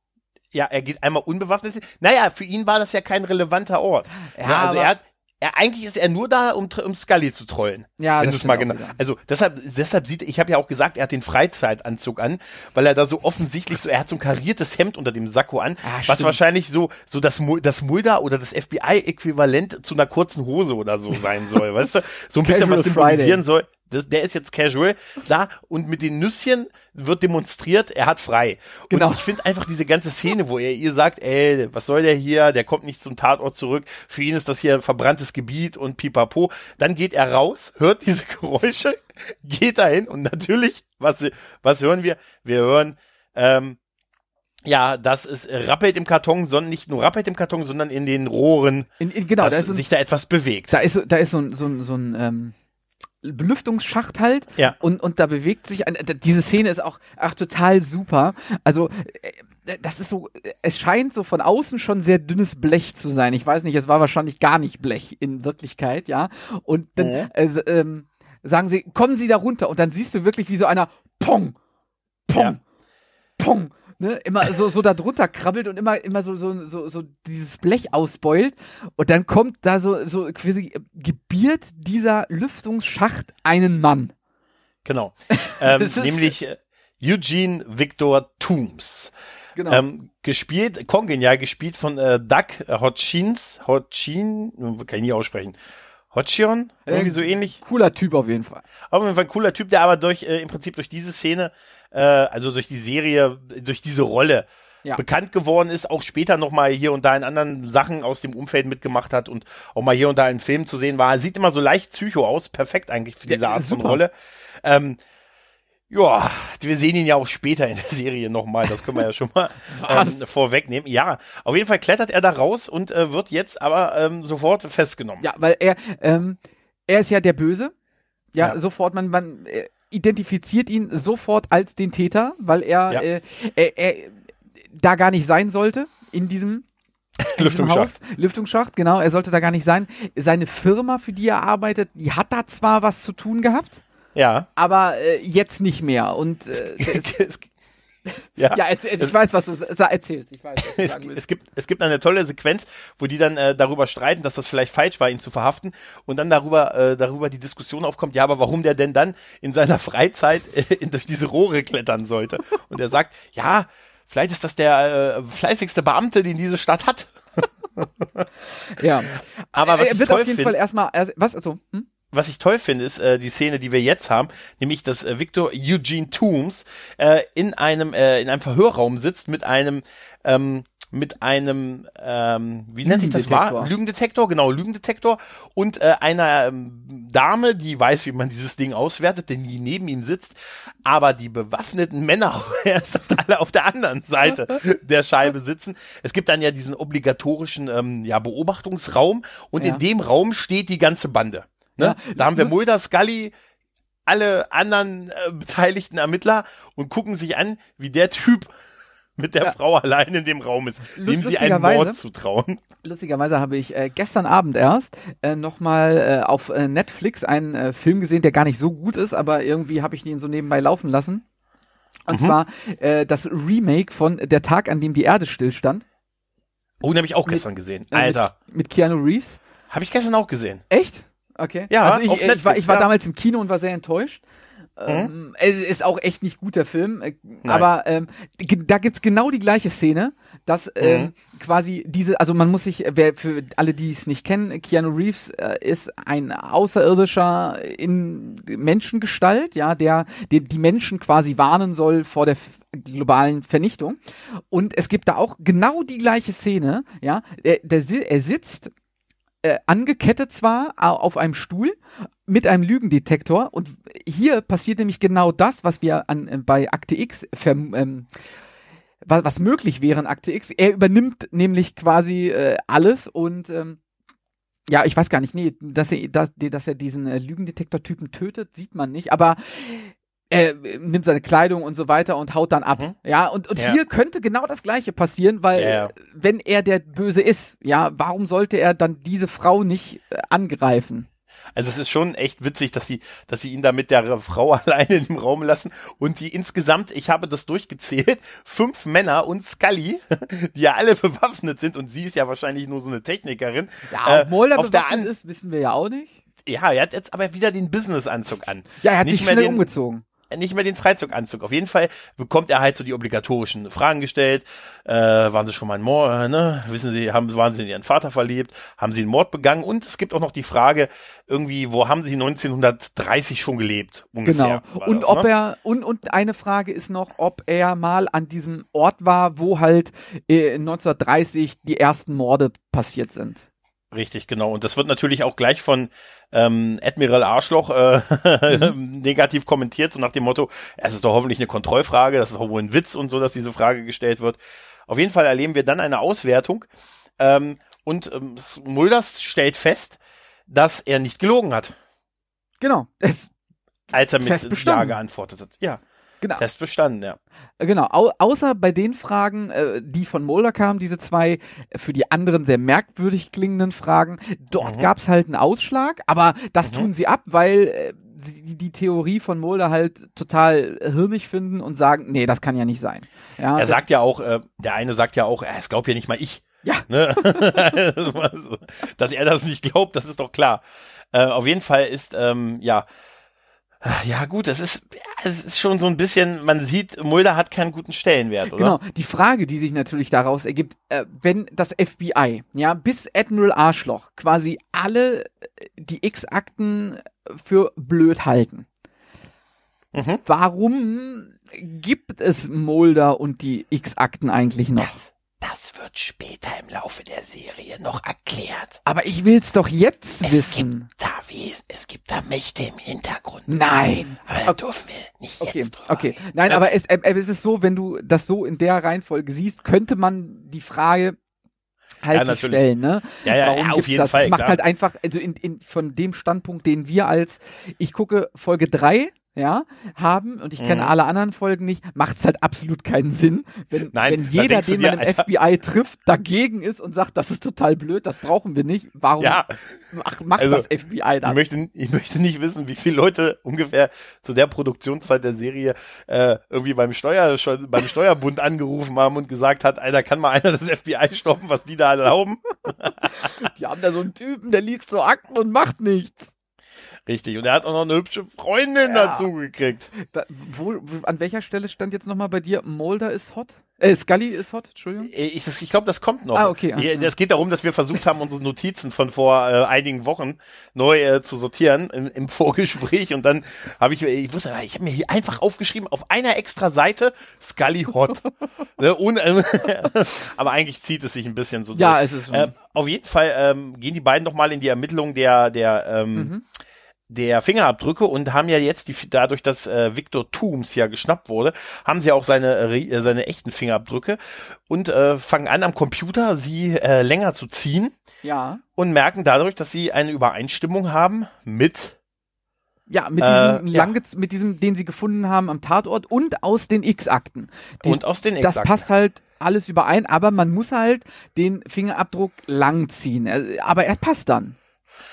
ja, er geht einmal unbewaffnet. Naja, für ihn war das ja kein relevanter Ort. Ja, ja also er hat, er, eigentlich ist er nur da, um, um Scully zu trollen. Ja, wenn du es mal genau. Also deshalb, deshalb sieht, ich habe ja auch gesagt, er hat den Freizeitanzug an, weil er da so offensichtlich so, er hat so ein kariertes Hemd unter dem Sakko an, ah, was wahrscheinlich so, so das, das Mulder oder das FBI-Äquivalent zu einer kurzen Hose oder so sein soll, weißt du? So ein bisschen was symbolisieren Friday. soll. Das, der ist jetzt casual da und mit den Nüsschen wird demonstriert, er hat frei. Genau. Und ich finde einfach diese ganze Szene, wo er ihr sagt, ey, was soll der hier? Der kommt nicht zum Tatort zurück. Für ihn ist das hier ein verbranntes Gebiet und pipapo. Dann geht er raus, hört diese Geräusche, geht dahin und natürlich, was, was hören wir? Wir hören, ähm, ja, das ist rappelt im Karton, sondern nicht nur rappelt im Karton, sondern in den Rohren, in, in, genau, dass da sich da etwas bewegt. Da ist, da ist so, so, so ein ähm Belüftungsschacht halt ja. und, und da bewegt sich, ein, diese Szene ist auch ach, total super. Also äh, das ist so, es scheint so von außen schon sehr dünnes Blech zu sein. Ich weiß nicht, es war wahrscheinlich gar nicht Blech in Wirklichkeit, ja. Und dann mhm. äh, ähm, sagen sie, kommen Sie da runter und dann siehst du wirklich wie so einer Pong, Pong, ja. Pong ne, immer so, so da drunter krabbelt und immer, immer so, so, so, so dieses Blech ausbeult. Und dann kommt da so, so quasi gebiert dieser Lüftungsschacht einen Mann. Genau. ähm, nämlich äh, Eugene Victor Toombs. Genau. Ähm, gespielt, kongenial gespielt von äh, Doug Hodgins, Hodgin, kann ich nie aussprechen. Hodgion? Irgendwie so ähnlich. Cooler Typ auf jeden Fall. Auf jeden Fall ein cooler Typ, der aber durch, äh, im Prinzip durch diese Szene äh, also durch die Serie, durch diese Rolle ja. bekannt geworden ist, auch später nochmal hier und da in anderen Sachen aus dem Umfeld mitgemacht hat und auch mal hier und da in Filmen zu sehen war. Sieht immer so leicht psycho aus, perfekt eigentlich für diese ja, Art super. von Rolle. Ähm, ja, wir sehen ihn ja auch später in der Serie nochmal, das können wir ja schon mal ähm, vorwegnehmen. Ja, auf jeden Fall klettert er da raus und äh, wird jetzt aber ähm, sofort festgenommen. Ja, weil er, ähm, er ist ja der Böse. Ja, ja. sofort, man, man, äh, identifiziert ihn sofort als den Täter, weil er, ja. äh, er, er da gar nicht sein sollte in diesem Lüftungsschacht. Lüftungsschacht, genau. Er sollte da gar nicht sein. Seine Firma, für die er arbeitet, die hat da zwar was zu tun gehabt. Ja. Aber äh, jetzt nicht mehr. Und äh, es, ja, ja erzähl, ich weiß, was du erzählst. Ich weiß, es, es, gibt, es gibt eine tolle Sequenz, wo die dann äh, darüber streiten, dass das vielleicht falsch war, ihn zu verhaften und dann darüber, äh, darüber die Diskussion aufkommt, ja, aber warum der denn dann in seiner Freizeit äh, durch diese Rohre klettern sollte. Und er sagt, ja, vielleicht ist das der äh, fleißigste Beamte, den diese Stadt hat. ja. Aber was er wird auf jeden Fall erstmal, was, also, hm? Was ich toll finde, ist äh, die Szene, die wir jetzt haben, nämlich dass äh, Victor Eugene Toombs äh, in einem äh, in einem Verhörraum sitzt mit einem ähm, mit einem, ähm, wie nennt sich das war? Lügendetektor, genau, Lügendetektor und äh, einer ähm, Dame, die weiß, wie man dieses Ding auswertet, denn die neben ihm sitzt, aber die bewaffneten Männer erst alle auf der anderen Seite der Scheibe sitzen. Es gibt dann ja diesen obligatorischen ähm, ja, Beobachtungsraum und ja. in dem Raum steht die ganze Bande. Ne? Ja, da haben wir Mulder, Scully, alle anderen äh, beteiligten Ermittler und gucken sich an, wie der Typ mit der ja. Frau allein in dem Raum ist, dem sie einen Mord zutrauen. Lustigerweise habe ich äh, gestern Abend erst äh, nochmal äh, auf äh, Netflix einen äh, Film gesehen, der gar nicht so gut ist, aber irgendwie habe ich den so nebenbei laufen lassen. Und mhm. zwar äh, das Remake von Der Tag, an dem die Erde stillstand. Oh, den habe ich auch gestern mit, gesehen. Alter. Mit, mit Keanu Reeves. Habe ich gestern auch gesehen. Echt? Okay. Ja, also ich, Netflix, ich war, ich war ja. damals im Kino und war sehr enttäuscht. Mhm. Ähm, es ist auch echt nicht gut, der Film. Äh. Aber ähm, da gibt's genau die gleiche Szene, dass ähm, mhm. quasi diese, also man muss sich, wer für alle, die es nicht kennen, Keanu Reeves äh, ist ein Außerirdischer in Menschengestalt, ja, der, der die Menschen quasi warnen soll vor der globalen Vernichtung. Und es gibt da auch genau die gleiche Szene, ja. Der, der, er sitzt äh, angekettet zwar auf einem Stuhl mit einem Lügendetektor. Und hier passiert nämlich genau das, was wir an, äh, bei Akte X ähm, was, was möglich wäre in Akte X. Er übernimmt nämlich quasi äh, alles und ähm, ja, ich weiß gar nicht, nee, dass er, dass, dass er diesen äh, Lügendetektor-Typen tötet, sieht man nicht, aber er nimmt seine Kleidung und so weiter und haut dann ab. Mhm. Ja, und, und ja. hier könnte genau das Gleiche passieren, weil ja. wenn er der Böse ist, ja, warum sollte er dann diese Frau nicht äh, angreifen? Also es ist schon echt witzig, dass sie, dass sie ihn da mit der Frau alleine im Raum lassen und die insgesamt, ich habe das durchgezählt, fünf Männer und Scully, die ja alle bewaffnet sind und sie ist ja wahrscheinlich nur so eine Technikerin. Ja, ob äh, auf bewaffnet ist, wissen wir ja auch nicht. Ja, er hat jetzt aber wieder den Business-Anzug an. Ja, er hat nicht sich schnell den, umgezogen nicht mehr den Freizeuganzug. Auf jeden Fall bekommt er halt so die obligatorischen Fragen gestellt. Äh, waren Sie schon mal ein Mord, äh, ne? Wissen Sie, haben, waren Sie in Ihren Vater verliebt? Haben Sie einen Mord begangen? Und es gibt auch noch die Frage, irgendwie, wo haben Sie 1930 schon gelebt? Ungefähr, genau. Und das, ob ne? er, und, und eine Frage ist noch, ob er mal an diesem Ort war, wo halt äh, 1930 die ersten Morde passiert sind. Richtig, genau. Und das wird natürlich auch gleich von ähm, Admiral Arschloch äh, mhm. negativ kommentiert, so nach dem Motto, es ist doch hoffentlich eine Kontrollfrage, das ist doch wohl ein Witz und so, dass diese Frage gestellt wird. Auf jeden Fall erleben wir dann eine Auswertung ähm, und ähm, Mulders stellt fest, dass er nicht gelogen hat. Genau. Es, als er mit Ja geantwortet hat. Ja. Genau. Test bestanden, ja. Genau, Au außer bei den Fragen, äh, die von Mulder kamen, diese zwei für die anderen sehr merkwürdig klingenden Fragen. Dort mhm. gab es halt einen Ausschlag, aber das mhm. tun sie ab, weil äh, die, die Theorie von Mulder halt total hirnig finden und sagen, nee, das kann ja nicht sein. Ja, er sagt ja auch, äh, der eine sagt ja auch, es glaubt ja nicht mal ich. Ja. Ne? Dass er das nicht glaubt, das ist doch klar. Äh, auf jeden Fall ist, ähm, ja, ja, gut, es ist, es ist schon so ein bisschen, man sieht, Mulder hat keinen guten Stellenwert, oder? Genau. Die Frage, die sich natürlich daraus ergibt, äh, wenn das FBI, ja, bis Admiral Arschloch quasi alle äh, die X-Akten für blöd halten. Mhm. Warum gibt es Mulder und die X-Akten eigentlich noch? Das das wird später im Laufe der Serie noch erklärt. Aber ich will's doch jetzt es wissen. Gibt wie, es gibt da Mächte im Hintergrund. Nein. Aber da okay. dürfen wir nicht okay. jetzt drüber Okay, nein, aber es, äh, es ist so, wenn du das so in der Reihenfolge siehst, könnte man die Frage halt ja, stellen, ne? Ja, ja, Warum ja auf jeden das? Fall. Das macht klar. halt einfach, also in, in, von dem Standpunkt, den wir als, ich gucke Folge drei ja, haben, und ich kenne mhm. alle anderen Folgen nicht, macht es halt absolut keinen Sinn, wenn, Nein, wenn jeder, den man im FBI trifft, dagegen ist und sagt, das ist total blöd, das brauchen wir nicht. Warum ja. macht, macht also, das FBI dann? Ich möchte, ich möchte nicht wissen, wie viele Leute ungefähr zu der Produktionszeit der Serie äh, irgendwie beim, Steuer, beim Steuerbund angerufen haben und gesagt hat, einer kann mal einer das FBI stoppen, was die da erlauben. die haben da so einen Typen, der liest so Akten und macht nichts. Richtig. Und er hat auch noch eine hübsche Freundin ja. dazu gekriegt. Da, wo, an welcher Stelle stand jetzt nochmal bei dir, Mulder ist hot? Äh, Scully ist hot, Entschuldigung. Äh, ich, ich glaube, das kommt noch. Ah, okay. Es geht darum, dass wir versucht haben, unsere Notizen von vor äh, einigen Wochen neu äh, zu sortieren im, im Vorgespräch. Und dann habe ich, ich wusste, ich habe mir hier einfach aufgeschrieben, auf einer extra Seite Scully hot. ne, und, äh, aber eigentlich zieht es sich ein bisschen so ja, durch. Ja, es ist so. Äh, auf jeden Fall ähm, gehen die beiden noch mal in die Ermittlung der, der ähm, mhm der Fingerabdrücke und haben ja jetzt die, dadurch, dass äh, Victor Tooms ja geschnappt wurde, haben sie auch seine äh, seine echten Fingerabdrücke und äh, fangen an am Computer sie äh, länger zu ziehen. Ja. Und merken dadurch, dass sie eine Übereinstimmung haben mit ja, mit diesem, äh, ja. mit diesem, den sie gefunden haben am Tatort und aus den X-Akten. Und aus den X-Akten. Das passt halt alles überein, aber man muss halt den Fingerabdruck lang ziehen. Äh, aber er passt dann.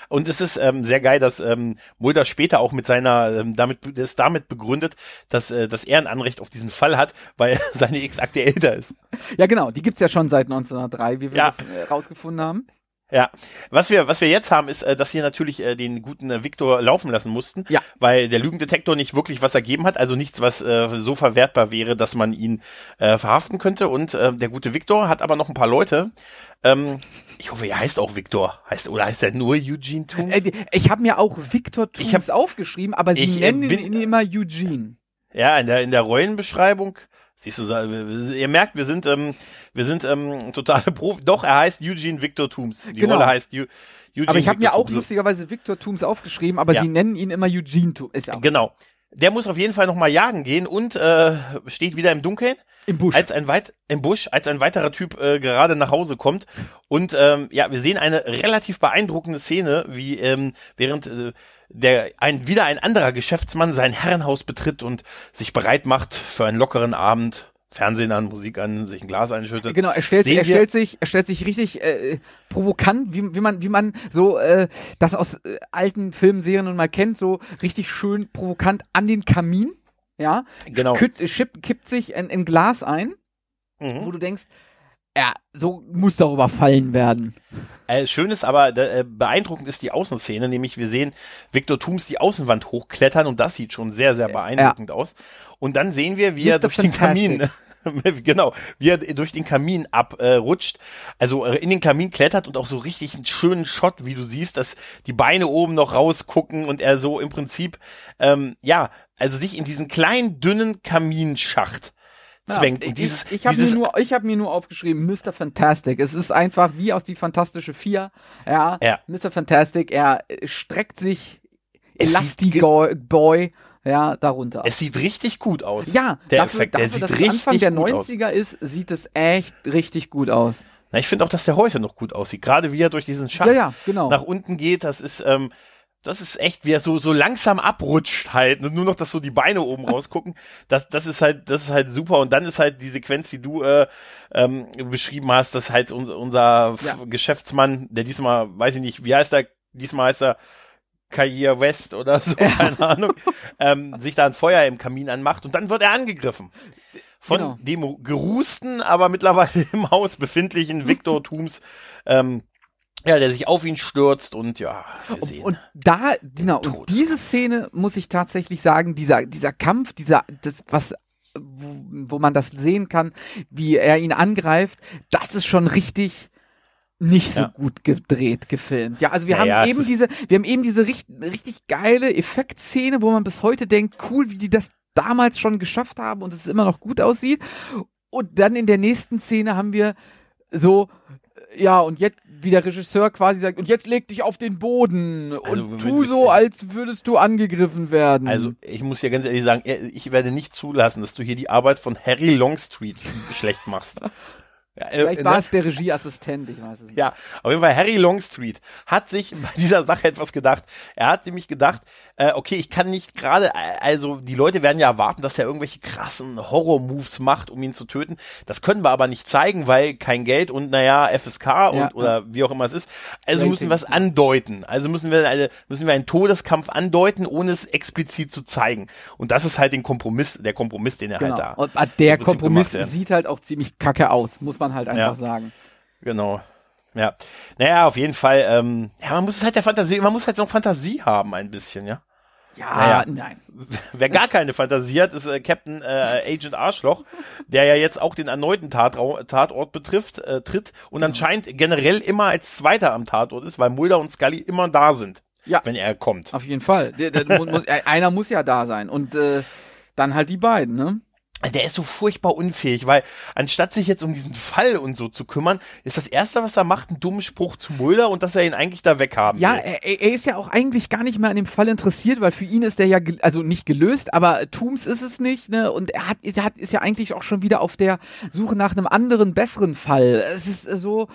Und es ist ähm, sehr geil, dass ähm, Mulder später auch mit seiner, ähm, damit ist damit begründet, dass, äh, dass er ein Anrecht auf diesen Fall hat, weil seine X-Akte älter ist. Ja, genau, die gibt's ja schon seit 1903, wie wir ja. rausgefunden haben. Ja, was wir was wir jetzt haben ist, äh, dass sie natürlich äh, den guten äh, Viktor laufen lassen mussten, ja. weil der Lügendetektor nicht wirklich was ergeben hat, also nichts, was äh, so verwertbar wäre, dass man ihn äh, verhaften könnte. Und äh, der gute Viktor hat aber noch ein paar Leute. Ähm, ich hoffe, er heißt auch Viktor, heißt oder heißt er nur Eugene Tooms? Äh, ich habe mir auch Viktor Tooms ich hab, aufgeschrieben, aber sie ich, nennen bin, ihn immer Eugene. Ja, in der in der Rollenbeschreibung Siehst du, ihr merkt, wir sind, ähm, wir sind ähm, totale Profi. Doch, er heißt Eugene Victor Tooms. Die genau. Rolle heißt Eugene aber ich habe mir auch lustigerweise Victor Tooms aufgeschrieben, aber ja. sie nennen ihn immer Eugene Tooms. Genau. Der muss auf jeden Fall nochmal jagen gehen und äh, steht wieder im Dunkeln. Im Busch. Als ein weit im Busch, als ein weiterer Typ äh, gerade nach Hause kommt. Und ähm, ja, wir sehen eine relativ beeindruckende Szene, wie ähm, während äh, der ein wieder ein anderer Geschäftsmann sein Herrenhaus betritt und sich bereit macht für einen lockeren Abend Fernsehen an, Musik an, sich ein Glas einschüttet. Genau, er stellt, er stellt sich, er stellt sich richtig äh, provokant, wie, wie man, wie man so äh, das aus äh, alten Filmserien und mal kennt, so richtig schön provokant an den Kamin, ja. Genau. Kippt, kippt sich ein, ein Glas ein, mhm. wo du denkst, ja, so muss doch überfallen werden. Äh, schön ist aber, äh, beeindruckend ist die Außenszene, nämlich wir sehen Viktor Tooms die Außenwand hochklettern und das sieht schon sehr, sehr beeindruckend ja. aus. Und dann sehen wir, wie Mr. er durch Fantastic. den Kamin, genau, wie er durch den Kamin abrutscht, äh, also äh, in den Kamin klettert und auch so richtig einen schönen Shot, wie du siehst, dass die Beine oben noch rausgucken und er so im Prinzip, ähm, ja, also sich in diesen kleinen, dünnen Kaminschacht zwängt. Ja, dieses, ich ich habe mir, nur, ich hab mir nur aufgeschrieben, Mr. Fantastic. Es ist einfach wie aus die Fantastische Vier. Ja, ja. Mr. Fantastic, er streckt sich Elastiboy ja, darunter. Es sieht richtig gut aus. Ja, der dafür, Effekt, der dafür, sieht richtig Anfang der 90er aus. ist, sieht es echt richtig gut aus. Na, ich finde auch, dass der heute noch gut aussieht. Gerade wie er durch diesen Schacht ja, ja, genau. nach unten geht, das ist, ähm, das ist echt, wie er so, so langsam abrutscht halt. Nur noch, dass so die Beine oben rausgucken. Das, das ist halt, das ist halt super. Und dann ist halt die Sequenz, die du äh, ähm, beschrieben hast, dass halt unser, unser ja. Geschäftsmann, der diesmal, weiß ich nicht, wie heißt er, diesmal heißt er Kair West oder so, ja. keine Ahnung, ähm, sich da ein Feuer im Kamin anmacht und dann wird er angegriffen. Von genau. dem gerusten, aber mittlerweile im Haus befindlichen Victor Tooms, ähm, ja, der sich auf ihn stürzt und ja, wir sehen. Und da, genau, und diese Szene muss ich tatsächlich sagen, dieser, dieser Kampf, dieser, das, was, wo, wo man das sehen kann, wie er ihn angreift, das ist schon richtig, nicht so ja. gut gedreht, gefilmt. Ja, also wir naja, haben eben diese, wir haben eben diese richtig, richtig geile Effektszene, wo man bis heute denkt, cool, wie die das damals schon geschafft haben und es immer noch gut aussieht. Und dann in der nächsten Szene haben wir so, ja, und jetzt, wie der Regisseur quasi sagt, und jetzt leg dich auf den Boden also, und tu so, als würdest du angegriffen werden. Also, ich muss ja ganz ehrlich sagen, ich werde nicht zulassen, dass du hier die Arbeit von Harry Longstreet schlecht machst. Ja, äh, Vielleicht war ne? es der Regieassistent, ich weiß es nicht. Ja, auf jeden Fall Harry Longstreet hat sich bei dieser Sache etwas gedacht. Er hat nämlich gedacht, äh, okay, ich kann nicht gerade, äh, also die Leute werden ja erwarten, dass er irgendwelche krassen Horror-Moves macht, um ihn zu töten. Das können wir aber nicht zeigen, weil kein Geld und naja, FSK und ja, oder wie auch immer es ist. Also Rating. müssen wir es andeuten. Also müssen wir eine, müssen wir einen Todeskampf andeuten, ohne es explizit zu zeigen. Und das ist halt den Kompromiss, der Kompromiss, den er halt genau. halt da. Und der Kompromiss sieht halt auch ziemlich kacke aus, muss man man halt einfach ja. sagen. Genau. Ja. Naja, auf jeden Fall, ähm, ja, man muss halt der Fantasie, man muss halt noch Fantasie haben, ein bisschen, ja. Ja, naja, nein. Wer gar keine Fantasie hat, ist äh, Captain äh, Agent Arschloch, der ja jetzt auch den erneuten Tatrau Tatort betrifft, äh, tritt und mhm. anscheinend generell immer als Zweiter am Tatort ist, weil Mulder und Scully immer da sind, ja. wenn er kommt. Auf jeden Fall. Der, der muss, einer muss ja da sein und äh, dann halt die beiden, ne? Der ist so furchtbar unfähig, weil anstatt sich jetzt um diesen Fall und so zu kümmern, ist das erste, was er macht, ein dummen Spruch zu Mulder und dass er ihn eigentlich da weghaben ja, will. Ja, er, er, ist ja auch eigentlich gar nicht mehr an dem Fall interessiert, weil für ihn ist der ja, also nicht gelöst, aber Tooms ist es nicht, ne, und er hat, er hat, ist ja eigentlich auch schon wieder auf der Suche nach einem anderen, besseren Fall. Es ist so,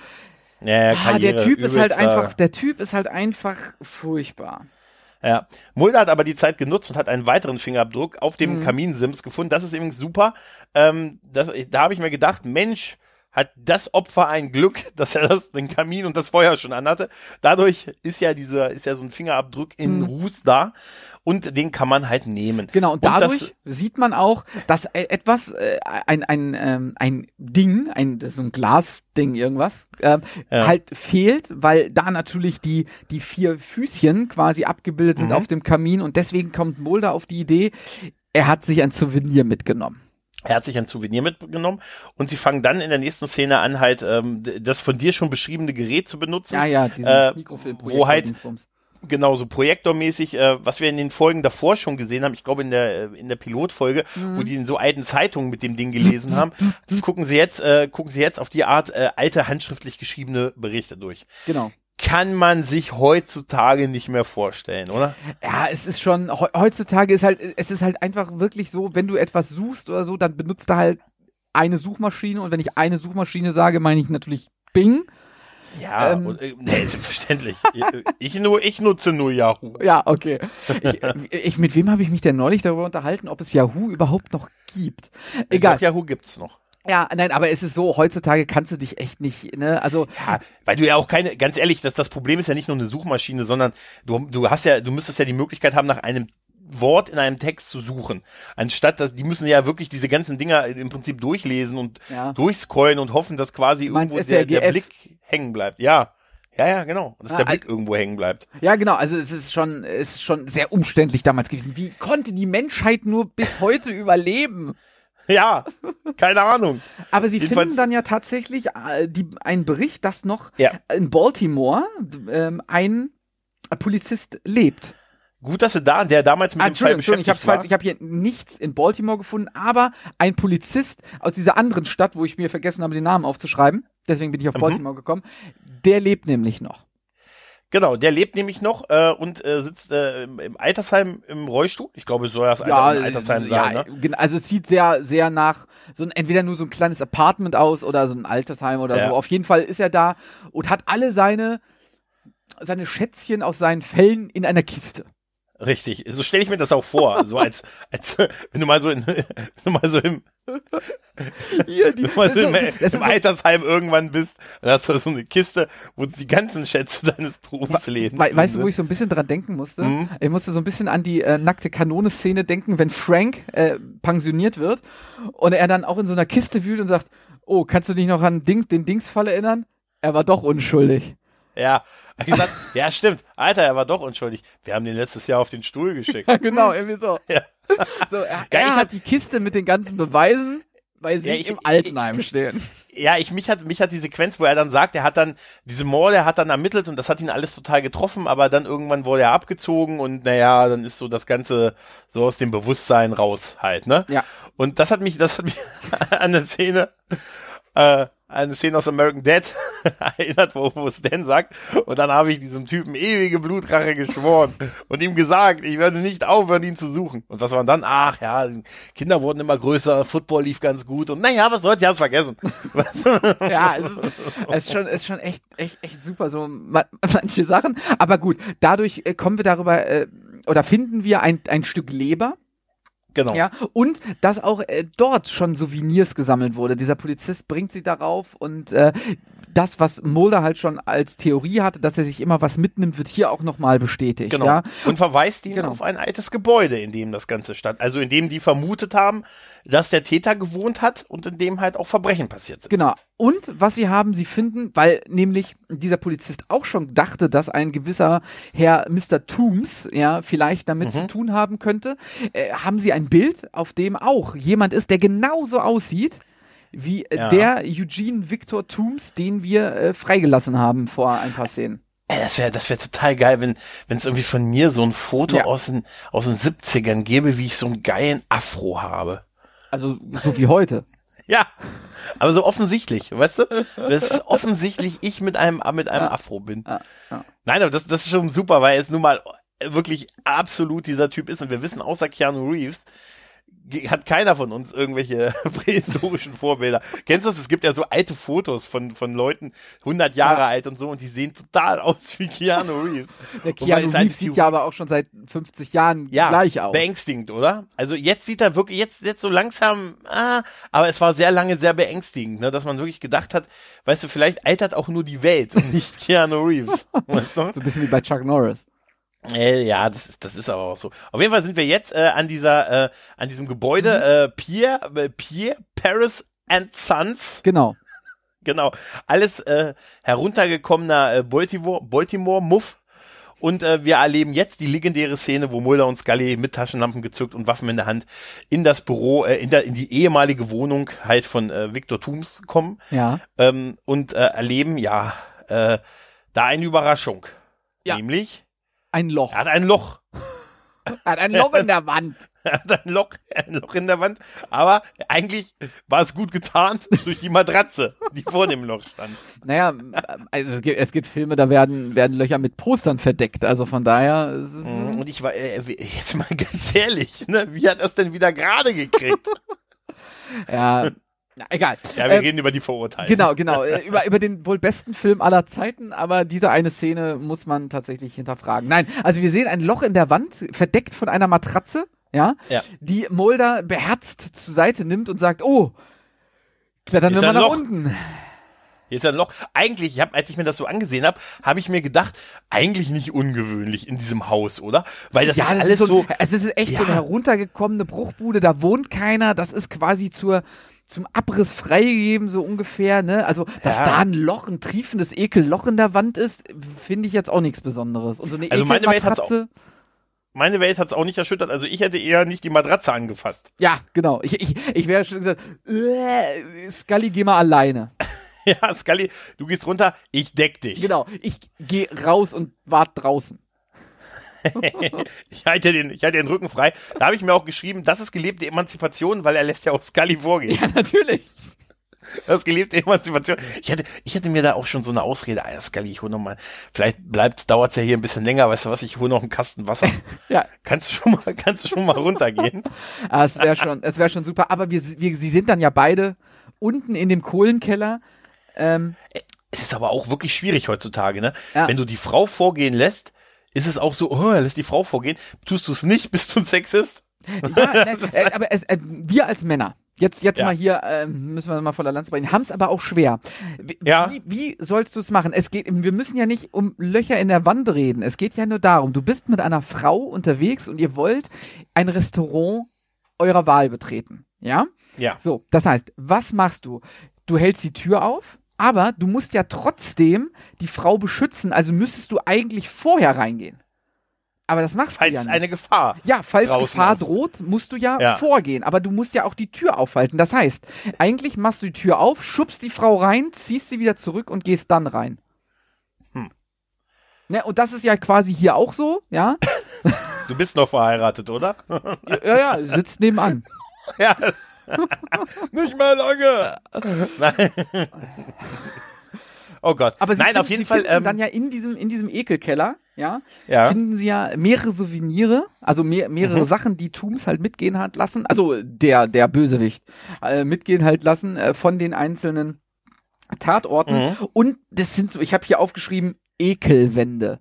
ja, ja, ah, der Typ ist halt einfach, der Typ ist halt einfach furchtbar. Ja. Mulder hat aber die Zeit genutzt und hat einen weiteren Fingerabdruck auf dem mhm. Kaminsims gefunden. Das ist übrigens super. Ähm, das, da habe ich mir gedacht, Mensch, hat das Opfer ein Glück, dass er das, den Kamin und das Feuer schon anhatte. Dadurch ist ja dieser, ist ja so ein Fingerabdruck in mhm. Ruß da und den kann man halt nehmen. Genau, und, und dadurch sieht man auch, dass e-, etwas, äh, ein, ein, ähm, ein Ding, ein, so ein Glasding, irgendwas, äh, ja. halt fehlt, weil da natürlich die, die vier Füßchen quasi abgebildet sind mhm. auf dem Kamin und deswegen kommt Mulder auf die Idee, er hat sich ein Souvenir mitgenommen. Er hat sich ein Souvenir mitgenommen und sie fangen dann in der nächsten Szene an, halt ähm, das von dir schon beschriebene Gerät zu benutzen. Ja, ja, äh, Mikrofilmprojekt. Wo halt, Genau, so projektormäßig, äh, was wir in den Folgen davor schon gesehen haben, ich glaube in der, äh, in der Pilotfolge, mhm. wo die in so alten Zeitungen mit dem Ding gelesen haben, gucken sie jetzt, äh, gucken sie jetzt auf die Art äh, alte handschriftlich geschriebene Berichte durch. Genau kann man sich heutzutage nicht mehr vorstellen, oder? Ja, es ist schon, heutzutage ist halt, es ist halt einfach wirklich so, wenn du etwas suchst oder so, dann benutzt du halt eine Suchmaschine und wenn ich eine Suchmaschine sage, meine ich natürlich Bing. Ja, ähm, und, äh, nee, selbstverständlich. ich, nur, ich nutze nur Yahoo. Ja, okay. Ich, ich mit wem habe ich mich denn neulich darüber unterhalten, ob es Yahoo überhaupt noch gibt? Egal. Glaub, Yahoo gibt's noch. Ja, nein, aber es ist so, heutzutage kannst du dich echt nicht, ne, also. Ja, weil du ja auch keine, ganz ehrlich, das, das Problem ist ja nicht nur eine Suchmaschine, sondern du, du hast ja, du müsstest ja die Möglichkeit haben, nach einem Wort in einem Text zu suchen. Anstatt dass die müssen ja wirklich diese ganzen Dinger im Prinzip durchlesen und ja. durchscrollen und hoffen, dass quasi irgendwo der, der Blick hängen bleibt. Ja. Ja, ja, genau. Dass ja, der Blick irgendwo hängen bleibt. Ja, genau. Also es ist schon, es ist schon sehr umständlich damals gewesen. Wie konnte die Menschheit nur bis heute überleben? Ja, keine Ahnung. Aber sie Jedenfalls finden dann ja tatsächlich äh, die, einen Bericht, dass noch ja. in Baltimore ähm, ein Polizist lebt. Gut, dass du da, der damals mit ah, dem Fall beschäftigt ich habe ich habe hier nichts in Baltimore gefunden, aber ein Polizist aus dieser anderen Stadt, wo ich mir vergessen habe, den Namen aufzuschreiben, deswegen bin ich auf mhm. Baltimore gekommen, der lebt nämlich noch. Genau, der lebt nämlich noch äh, und äh, sitzt äh, im, im Altersheim im Rollstuhl. Ich glaube, soll das ja, Altersheim sein. Ja, ne? Also es sieht sehr, sehr nach so ein, entweder nur so ein kleines Apartment aus oder so ein Altersheim oder ja. so. Auf jeden Fall ist er da und hat alle seine seine Schätzchen aus seinen Fällen in einer Kiste. Richtig, so stelle ich mir das auch vor, so als, als wenn du mal so in, wenn du mal so im, Hier, die, wenn du mal so im, so, im Altersheim irgendwann bist, dann hast du so eine Kiste, wo die ganzen Schätze deines Berufslebens We Weißt du, wo ich so ein bisschen dran denken musste? Mhm. Ich musste so ein bisschen an die äh, nackte Kanone-Szene denken, wenn Frank äh, pensioniert wird und er dann auch in so einer Kiste wühlt und sagt, oh, kannst du dich noch an Dings, den Dingsfall erinnern? Er war doch unschuldig. Ja, ich gesagt, ja, stimmt. Alter, er war doch unschuldig. Wir haben den letztes Jahr auf den Stuhl geschickt. ja, genau, irgendwie so. Ja. so er, ja, er hat die Kiste mit den ganzen Beweisen, weil sie ja, ich, im Altenheim stehen. Ja, ich mich hat mich hat die Sequenz, wo er dann sagt, er hat dann diese Morde, er hat dann ermittelt und das hat ihn alles total getroffen, aber dann irgendwann wurde er abgezogen und naja, dann ist so das ganze so aus dem Bewusstsein raus halt, ne? Ja. Und das hat mich, das hat mich an der Szene äh, eine Szene aus American Dead erinnert, wo, wo Stan sagt, und dann habe ich diesem Typen ewige Blutrache geschworen und ihm gesagt, ich werde nicht aufhören, ihn zu suchen. Und was war dann? Ach ja, Kinder wurden immer größer, Football lief ganz gut und naja, was soll's, ich hab's vergessen. ja, es ist, es ist schon, es ist schon echt, echt, echt super, so manche Sachen. Aber gut, dadurch äh, kommen wir darüber, äh, oder finden wir ein, ein Stück Leber, Genau. Ja, und dass auch äh, dort schon Souvenirs gesammelt wurde. Dieser Polizist bringt sie darauf und äh, das, was Mulder halt schon als Theorie hatte, dass er sich immer was mitnimmt, wird hier auch nochmal bestätigt. Genau. Ja? Und verweist ihn genau. auf ein altes Gebäude, in dem das Ganze stand. Also in dem die vermutet haben, dass der Täter gewohnt hat und in dem halt auch Verbrechen passiert sind. Genau. Und was sie haben, sie finden, weil nämlich dieser Polizist auch schon dachte, dass ein gewisser Herr Mr. Toombs ja vielleicht damit mhm. zu tun haben könnte, äh, haben sie ein Bild, auf dem auch jemand ist, der genauso aussieht wie äh, ja. der Eugene Victor Toombs, den wir äh, freigelassen haben vor ein paar Szenen. Ey, das wäre das wäre total geil, wenn wenn es irgendwie von mir so ein Foto ja. aus den aus den 70ern gäbe, wie ich so einen geilen Afro habe. Also so wie heute. ja. Aber so offensichtlich, weißt du? Das ist offensichtlich ich mit einem mit einem ja. Afro bin. Ja. Nein, aber das das ist schon super, weil es nun mal wirklich absolut dieser Typ ist und wir wissen außer Keanu Reeves, hat keiner von uns irgendwelche prähistorischen Vorbilder. Kennst du das? Es gibt ja so alte Fotos von, von Leuten, 100 Jahre ja. alt und so, und die sehen total aus wie Keanu Reeves. Der Keanu Reeves sieht ja aber auch schon seit 50 Jahren ja, gleich aus. beängstigend, oder? Also jetzt sieht er wirklich, jetzt, jetzt so langsam, ah, aber es war sehr lange sehr beängstigend, ne, dass man wirklich gedacht hat, weißt du, vielleicht altert auch nur die Welt und nicht Keanu Reeves. weißt du? So ein bisschen wie bei Chuck Norris. Äh, ja, das ist, das ist aber auch so. Auf jeden Fall sind wir jetzt äh, an dieser, äh, an diesem Gebäude mhm. äh, Pierre, äh, Pierre Paris and Sons. Genau. Genau. Alles äh, heruntergekommener äh, Baltimore, Baltimore Muff. Und äh, wir erleben jetzt die legendäre Szene, wo Mulder und Scully mit Taschenlampen gezückt und Waffen in der Hand in das Büro, äh, in, der, in die ehemalige Wohnung halt von äh, Victor Tooms kommen. Ja. Ähm, und äh, erleben, ja, äh, da eine Überraschung. Ja. Nämlich Ein Loch. Er hat ein Loch. er hat ein Loch in der Wand. Er hat ein Loch, ein Loch in der Wand. Aber eigentlich war es gut getarnt durch die Matratze, die vor dem Loch stand. Naja, also es gibt, es gibt Filme, da werden, werden Löcher mit Postern verdeckt. Also von daher. Mhm, Und ich war, äh, jetzt mal ganz ehrlich, ne, wie hat es denn wieder gerade gekriegt? ja, na, egal. Ja, wir ähm, reden über die Vorurteile. Genau, genau. Äh, über, über den wohl besten Film aller Zeiten, aber diese eine Szene muss man tatsächlich hinterfragen. Nein, also wir sehen ein Loch in der Wand, verdeckt von einer Matratze, ja, ja. die Mulder beherzt zur Seite nimmt und sagt, oh, klettern wir mal nach Loch. unten. Hier ist ein Loch. Eigentlich, ich hab, als ich mir das so angesehen habe, habe ich mir gedacht, eigentlich nicht ungewöhnlich in diesem Haus, oder? Weil das ja, ist das alles ist so, so. Es ist echt ja. so eine heruntergekommene Bruchbude, da wohnt keiner. Das ist quasi zur zum Abriss freigegeben, so ungefähr, ne? Also, dass ja. da ein Loch, ein triefendes Ekelloch in der Wand ist, finde ich jetzt auch nichts Besonderes. Und so eine also meine Welt hat's auch, meine Welt hat's auch nicht erschüttert. Also ich hätte eher nicht die Matratze angefasst. Ja, genau. Ich, ich, ich wäre schon gesagt, äh, Scully, geh mal alleine. ja, Scully, du gehst runter, ich deck dich. Genau, ich geh raus und wart draußen. Ich halte den, ich halte den Rücken frei. Da habe ich mir auch geschrieben, das ist gelebte Emanzipation, weil er lässt ja auch Scully vorgehen. Ja, natürlich. Das ist gelebte Emanzipation. Ich hätte, ich hätte mir da auch schon so eine Ausrede, ah, Scully, ich hole noch mal, vielleicht bleibt, dauert's ja hier ein bisschen länger, weißt du was, ich hole noch einen Kasten Wasser. ja. Kannst du schon mal, kannst du schon mal runtergehen? ah, es wäre schon, es wäre schon super, aber wir, wir, sie sind dann ja beide unten in dem Kohlenkeller. Ähm, es ist aber auch wirklich schwierig heutzutage, ne? Ja. Wenn du die Frau vorgehen lässt, ist es auch so, oh, er lässt die Frau vorgehen. Tust du es nicht, bist du ein Sexist? Ja, ne, äh, aber äh, wir als Männer, Jetzt, jetzt ja. mal hier, äh, müssen wir mal voller Lanz bringen, haben es aber auch schwer. Wie, ja. wie, wie sollst du es machen? Es geht, wir müssen ja nicht um Löcher in der Wand reden. Es geht ja nur darum, du bist mit einer Frau unterwegs und ihr wollt ein Restaurant eurer Wahl betreten. Ja? Ja. So, das heißt, was machst du? Du hältst die Tür auf, aber du musst ja trotzdem die Frau beschützen, also müsstest du eigentlich vorher reingehen. Aber das machst falls du ja nicht. eine Gefahr. Ja, falls Gefahr ist. droht, musst du ja, ja, vorgehen. Aber du musst ja auch die Tür aufhalten. Das heißt, eigentlich machst du die Tür auf, schubst die Frau rein, ziehst sie wieder zurück und gehst dann rein. Hm. Ja, und das ist ja quasi hier auch so, ja. Du bist noch verheiratet, oder? ja, ja, sitzt nebenan. ja, Nicht mehr lange. Nein. Oh Gott. Aber Nein, finden, auf jeden Fall. Ähm, dann ja in diesem, in diesem Ekelkeller, ja, ja, finden sie ja mehrere Souvenirs, also mehr, mehrere mhm. Sachen, die Tooms halt mitgehen hat lassen, also der, der Bösewicht, äh, mitgehen halt lassen äh, von den einzelnen Tatorten. Mhm. Und das sind so, ich habe hier aufgeschrieben, Ekelwände.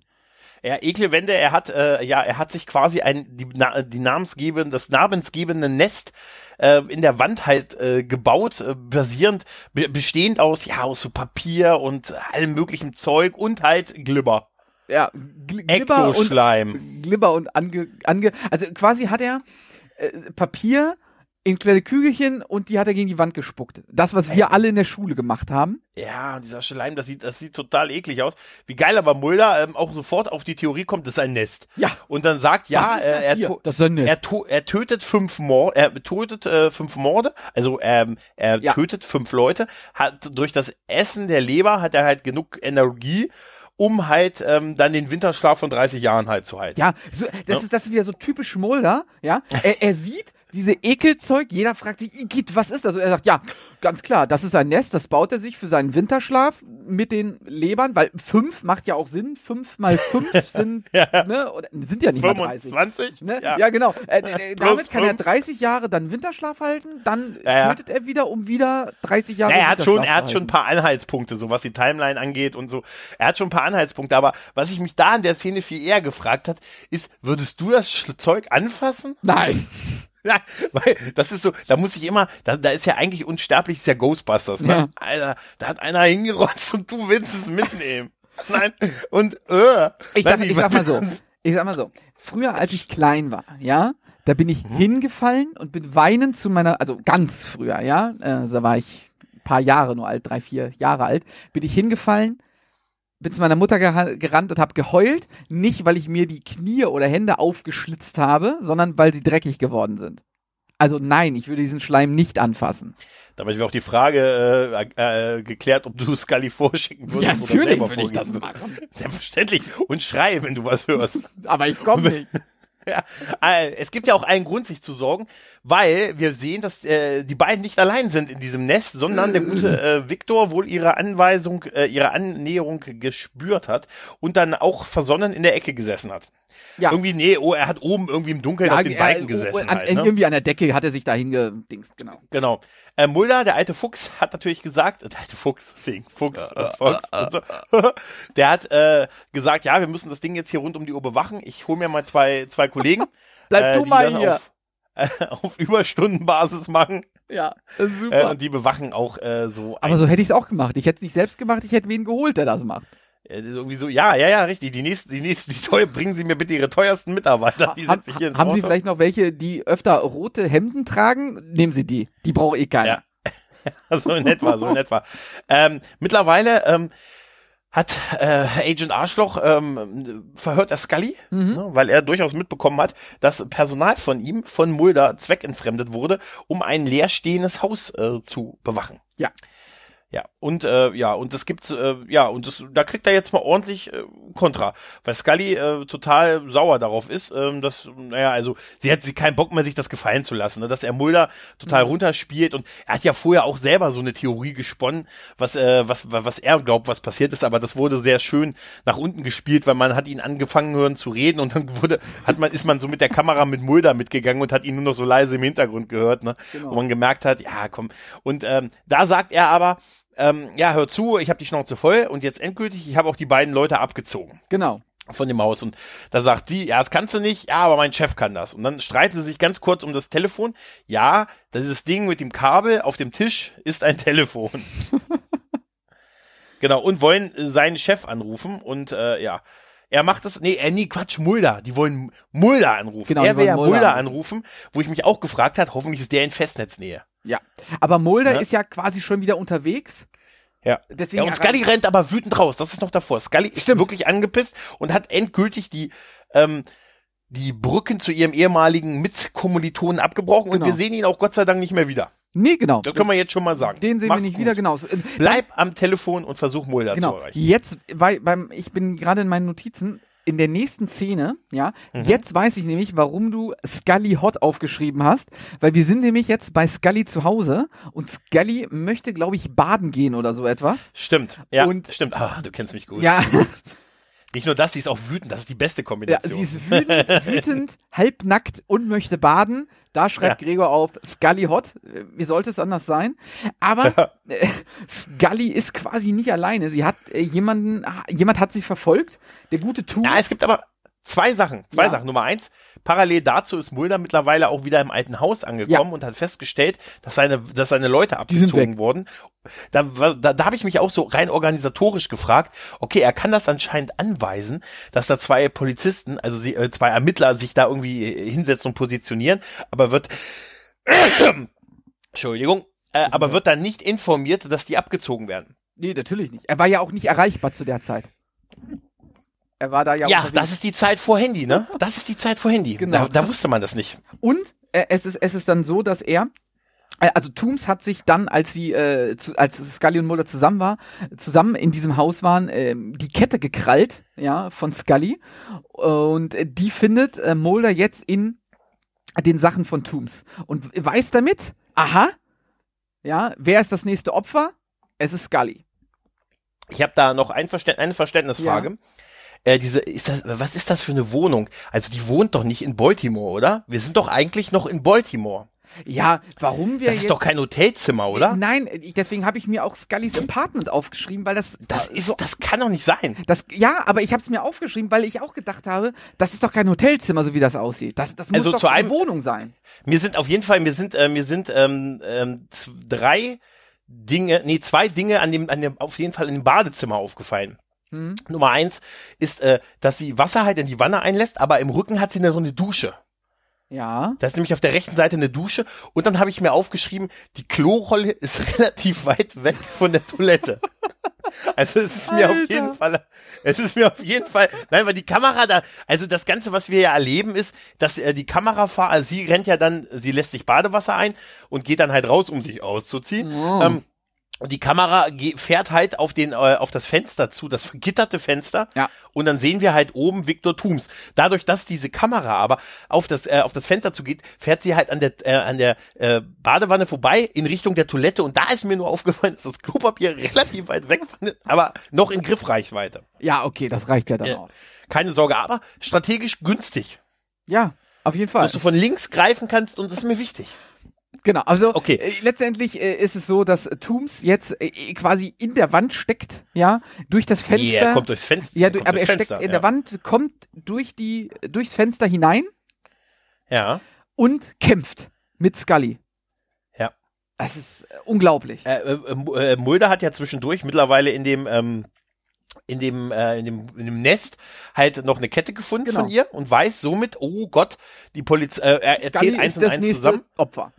Ja, Ekelwände, er hat, äh, ja, er hat sich quasi ein, die, na, die namensgebende, das namensgebende Nest äh, in der Wand halt äh, gebaut, äh, basierend, be bestehend aus, ja, aus so Papier und allem möglichen Zeug und halt Glibber. Ja, Gl Glibber und, Glibber und ange, ange, also quasi hat er äh, Papier in kleine Kügelchen und die hat er gegen die Wand gespuckt. Das, was wir alle in der Schule gemacht haben. Ja, und dieser Schleim, das sieht, das sieht total eklig aus. Wie geil aber Mulder ähm, auch sofort auf die Theorie kommt, das ist ein Nest. Ja. Und dann sagt, ja, äh, er, das ist ein Nest. Er, er tötet fünf Mord, er tötet äh, fünf Morde, also ähm, er ja. tötet fünf Leute, hat durch das Essen der Leber hat er halt genug Energie, um halt ähm, dann den Winterschlaf von 30 Jahren halt zu halten. Ja, so, das, ja. Ist, das ist wieder so typisch Mulder, ja. Er, er sieht, diese Ekelzeug, jeder fragt sich, Igitt, was ist das? Und er sagt, ja, ganz klar, das ist ein Nest, das baut er sich für seinen Winterschlaf mit den Lebern, weil fünf macht ja auch Sinn, fünf mal fünf sind, ja. ne, oder, sind ja nicht 25, mal 30. Ne? Ja. ja. genau. Äh, äh, damit kann fünf. er 30 Jahre dann Winterschlaf halten, dann ja, tötet er wieder, um wieder 30 Jahre naja, er hat schon, Er hat schon ein paar Anhaltspunkte, so was die Timeline angeht und so. Er hat schon ein paar Anhaltspunkte, aber was ich mich da in der Szene viel eher gefragt hat, ist, würdest du das Zeug anfassen? Nein. Ja, weil das ist so, da muss ich immer, da, da ist ja eigentlich unsterblich, ist ja Ghostbusters, ne? Ja. Alter, da hat einer hingerotzt und du willst es mitnehmen. Nein, und äh, ich sag, ich sag mal so, ich sag mal so, früher als ich klein war, ja, da bin ich mhm. hingefallen und bin weinend zu meiner, also ganz früher, ja, äh, da war ich ein paar Jahre nur alt, drei, vier Jahre alt, bin ich hingefallen, bin zu meiner Mutter gerannt und habe geheult, nicht weil ich mir die Knie oder Hände aufgeschlitzt habe, sondern weil sie dreckig geworden sind. Also nein, ich würde diesen Schleim nicht anfassen. Damit wäre auch die Frage äh, äh, geklärt, ob du Scully vorschicken würdest. Ja, natürlich würde ich das machen. Selbstverständlich. Und schrei, wenn du was hörst. Aber ich komme nicht. Ja, äh, es gibt ja auch einen Grund, sich zu sorgen, weil wir sehen, dass äh, die beiden nicht allein sind in diesem Nest, sondern der gute äh, Victor wohl ihre Anweisung, äh, ihre Annäherung gespürt hat und dann auch versonnen in der Ecke gesessen hat. Ja. Irgendwie, nee, oh, er hat oben irgendwie im Dunkeln ja, auf den er, Balken gesessen. An, halt, ne? Irgendwie an der Decke hat er sich da hingedingst, genau. Genau. Äh, Mulder, der alte Fuchs, hat natürlich gesagt, äh, der alte Fuchs, wegen Fuchs und Fox und so, der hat äh, gesagt, ja, wir müssen das Ding jetzt hier rund um die Uhr bewachen. Ich hole mir mal zwei, zwei Kollegen. Bleib äh, du mal hier. Auf, äh, auf Überstundenbasis machen. Ja, super. Äh, und die bewachen auch äh, so. Aber so hätte ich es auch gemacht. Ich hätte es nicht selbst gemacht, ich hätte wen geholt, der das macht. Äh, irgendwie so, ja, ja, ja, richtig. Die nächsten, die nächsten, die teuer, bringen Sie mir bitte Ihre teuersten Mitarbeiter. Die ha, hier ins haben Auto. Sie vielleicht noch welche, die öfter rote Hemden tragen? Nehmen Sie die. Die braucht eh keiner. Ja. so in etwa, so in etwa. Ähm, mittlerweile ähm, hat äh, Agent Arschloch ähm, verhört er Scully, mhm. ne, weil er durchaus mitbekommen hat, dass Personal von ihm, von Mulder, zweckentfremdet wurde, um ein leerstehendes Haus äh, zu bewachen. Ja. Ja, und äh, ja, und das gibt's, äh, ja, und das, da kriegt er jetzt mal ordentlich äh, Kontra, weil Scully äh, total sauer darauf ist, ähm, dass, naja, also sie hat sie keinen Bock mehr, sich das gefallen zu lassen, ne, dass er Mulder total mhm. runterspielt und er hat ja vorher auch selber so eine Theorie gesponnen, was, äh, was, was er glaubt, was passiert ist, aber das wurde sehr schön nach unten gespielt, weil man hat ihn angefangen hören zu reden und dann wurde, hat man, ist man so mit der Kamera mit Mulder mitgegangen und hat ihn nur noch so leise im Hintergrund gehört, ne, genau. wo man gemerkt hat, ja, komm, und ähm, da sagt er aber, ähm, ja, hör zu, ich habe die Schnauze voll und jetzt endgültig, ich habe auch die beiden Leute abgezogen. Genau. Von dem Haus. Und da sagt sie, ja, das kannst du nicht, ja, aber mein Chef kann das. Und dann streiten sie sich ganz kurz um das Telefon. Ja, dieses Ding mit dem Kabel auf dem Tisch ist ein Telefon. genau, und wollen seinen Chef anrufen und äh, ja. Er macht das, nee, äh, nee, Quatsch, Mulder. Die wollen Mulder anrufen. Genau, er will ja Mulder, Mulder anrufen, wo ich mich auch gefragt hat, hoffentlich ist der in Festnetznähe. Ja, aber Mulder ja? ist ja quasi schon wieder unterwegs. Ja. Deswegen ja, und Scully rennt aber wütend raus. Das ist noch davor. Scully ist Stimmt. wirklich angepisst und hat endgültig die, ähm, die Brücken zu ihrem ehemaligen Mitkommilitonen abgebrochen genau. und wir sehen ihn auch Gott sei Dank nicht mehr wieder. Nee, genau. Das können wir jetzt schon mal sagen. Den sehen Mach's wir nicht gut. wieder, genau. Bleib am Telefon und versuch Mulder genau. zu erreichen. Jetzt, weil, beim, ich bin gerade in meinen Notizen, in der nächsten Szene, ja, mhm. jetzt weiß ich nämlich, warum du Scully Hot aufgeschrieben hast, weil wir sind nämlich jetzt bei Scully zu Hause und Scully möchte, glaube ich, baden gehen oder so etwas. Stimmt, ja, und, stimmt. Ah, du kennst mich gut. Ja. Nicht nur das, sie ist auch wütend. Das ist die beste Kombination. Ja, sie ist wütend, wütend halbnackt und möchte baden. Da schreibt ja. Gregor auf Scully hot. Wie sollte es anders sein? Aber äh, Scully ist quasi nicht alleine. Sie hat äh, jemanden, jemand hat sie verfolgt. Der gute Tu. Ja, es gibt aber, Zwei Sachen, zwei ja. Sachen. Nummer eins, parallel dazu ist Mulder mittlerweile auch wieder im alten Haus angekommen ja. und hat festgestellt, dass seine, dass seine Leute abgezogen wurden. Da, da, da habe ich mich auch so rein organisatorisch gefragt, okay, er kann das anscheinend anweisen, dass da zwei Polizisten, also sie, äh, zwei Ermittler sich da irgendwie äh, hinsetzen und positionieren, aber wird, Entschuldigung, äh, aber wird dann nicht informiert, dass die abgezogen werden. Nee, natürlich nicht. Er war ja auch nicht erreichbar zu der Zeit. Er war da ja. Ja, das ist die Zeit vor Handy, ne? Das ist die Zeit vor Handy. Genau. Da, da wusste man das nicht. Und äh, es, ist, es ist dann so, dass er äh, also Tooms hat sich dann, als sie, äh, zu, als Scully und Mulder zusammen war, zusammen in diesem Haus waren, äh, die Kette gekrallt, ja, von Scully. Und äh, die findet äh, Mulder jetzt in den Sachen von Tooms und weiß damit, aha, ja, wer ist das nächste Opfer? Es ist Scully. Ich habe da noch ein Verständ eine Verständnisfrage. Ja äh, diese, ist das, was ist das für eine Wohnung? Also die wohnt doch nicht in Baltimore, oder? Wir sind doch eigentlich noch in Baltimore. Ja, warum wir. Das ist doch kein Hotelzimmer, oder? Nein, deswegen habe ich mir auch Scullys Apartment aufgeschrieben, weil das. Das ist, so, das kann doch nicht sein. Das, ja, aber ich habe es mir aufgeschrieben, weil ich auch gedacht habe, das ist doch kein Hotelzimmer, so wie das aussieht. Das, das muss also doch eine einem, Wohnung sein. Mir sind auf jeden Fall, mir sind, äh, mir sind ähm, ähm, drei Dinge, nee, zwei Dinge an dem, an dem, auf jeden Fall in dem Badezimmer aufgefallen. Hm. Nummer eins ist, äh, dass sie Wasser halt in die Wanne einlässt, aber im Rücken hat sie eine, so eine Dusche. Ja. Da ist nämlich auf der rechten Seite eine Dusche und dann habe ich mir aufgeschrieben, die Klorolle ist relativ weit weg von der Toilette. Also es ist mir Alter. auf jeden Fall, es ist mir auf jeden Fall, nein, weil die Kamera da, also das Ganze, was wir ja erleben, ist, dass äh, die Kamerafahrer, also sie rennt ja dann, sie lässt sich Badewasser ein und geht dann halt raus, um sich auszuziehen. Oh. Ähm, und die Kamera fährt halt auf den äh, auf das Fenster zu, das vergitterte Fenster. Ja. Und dann sehen wir halt oben Viktor Tooms. Dadurch, dass diese Kamera aber auf das äh, auf das Fenster zugeht, fährt sie halt an der äh, an der äh, Badewanne vorbei in Richtung der Toilette. Und da ist mir nur aufgefallen, dass das Klopapier relativ weit weg, aber noch in Griffreichweite. Ja, okay, das reicht ja dann auch. Keine Sorge, aber strategisch günstig. Ja, auf jeden Fall. Dass du von links greifen kannst und das ist mir wichtig. Genau, also okay. äh, letztendlich äh, ist es so, dass Tooms jetzt äh, quasi in der Wand steckt, ja, durch das Fenster. Nee, er kommt durchs Fenster. Ja, du, aber er Fenster, steckt in ja. der Wand, kommt durch die durchs Fenster hinein. Ja. Und kämpft mit Scully. Ja. Das ist äh, unglaublich. Äh, äh, Mulder hat ja zwischendurch mittlerweile in dem ähm, in dem, äh, in dem, in dem Nest halt noch eine Kette gefunden genau. von ihr und weiß somit, oh Gott, die Polizei, äh, er erzählt eins und eins zusammen. Opfer.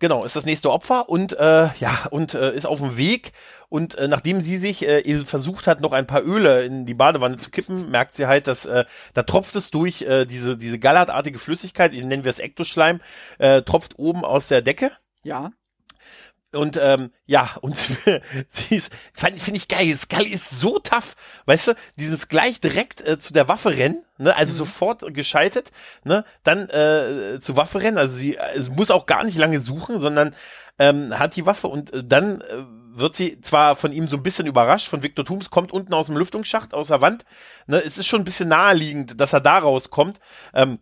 Genau, ist das nächste Opfer und äh, ja und äh, ist auf dem Weg und äh, nachdem sie sich äh, versucht hat, noch ein paar Öle in die Badewanne zu kippen, merkt sie halt, dass äh, da tropft es durch äh, diese diese gallertartige Flüssigkeit, nennen wir es Ektoschleim, äh, tropft oben aus der Decke. Ja. Und ähm, ja, und sie ist, finde ich geil, Scully ist so tough, weißt du, dieses gleich direkt äh, zu der Waffe rennen, ne, also mhm. sofort geschaltet, ne, dann äh, zur Waffe rennen, also sie äh, muss auch gar nicht lange suchen, sondern ähm, hat die Waffe und äh, dann äh, wird sie zwar von ihm so ein bisschen überrascht, von Victor Tooms, kommt unten aus dem Lüftungsschacht, aus der Wand, ne, es ist schon ein bisschen naheliegend, dass er da rauskommt, ähm,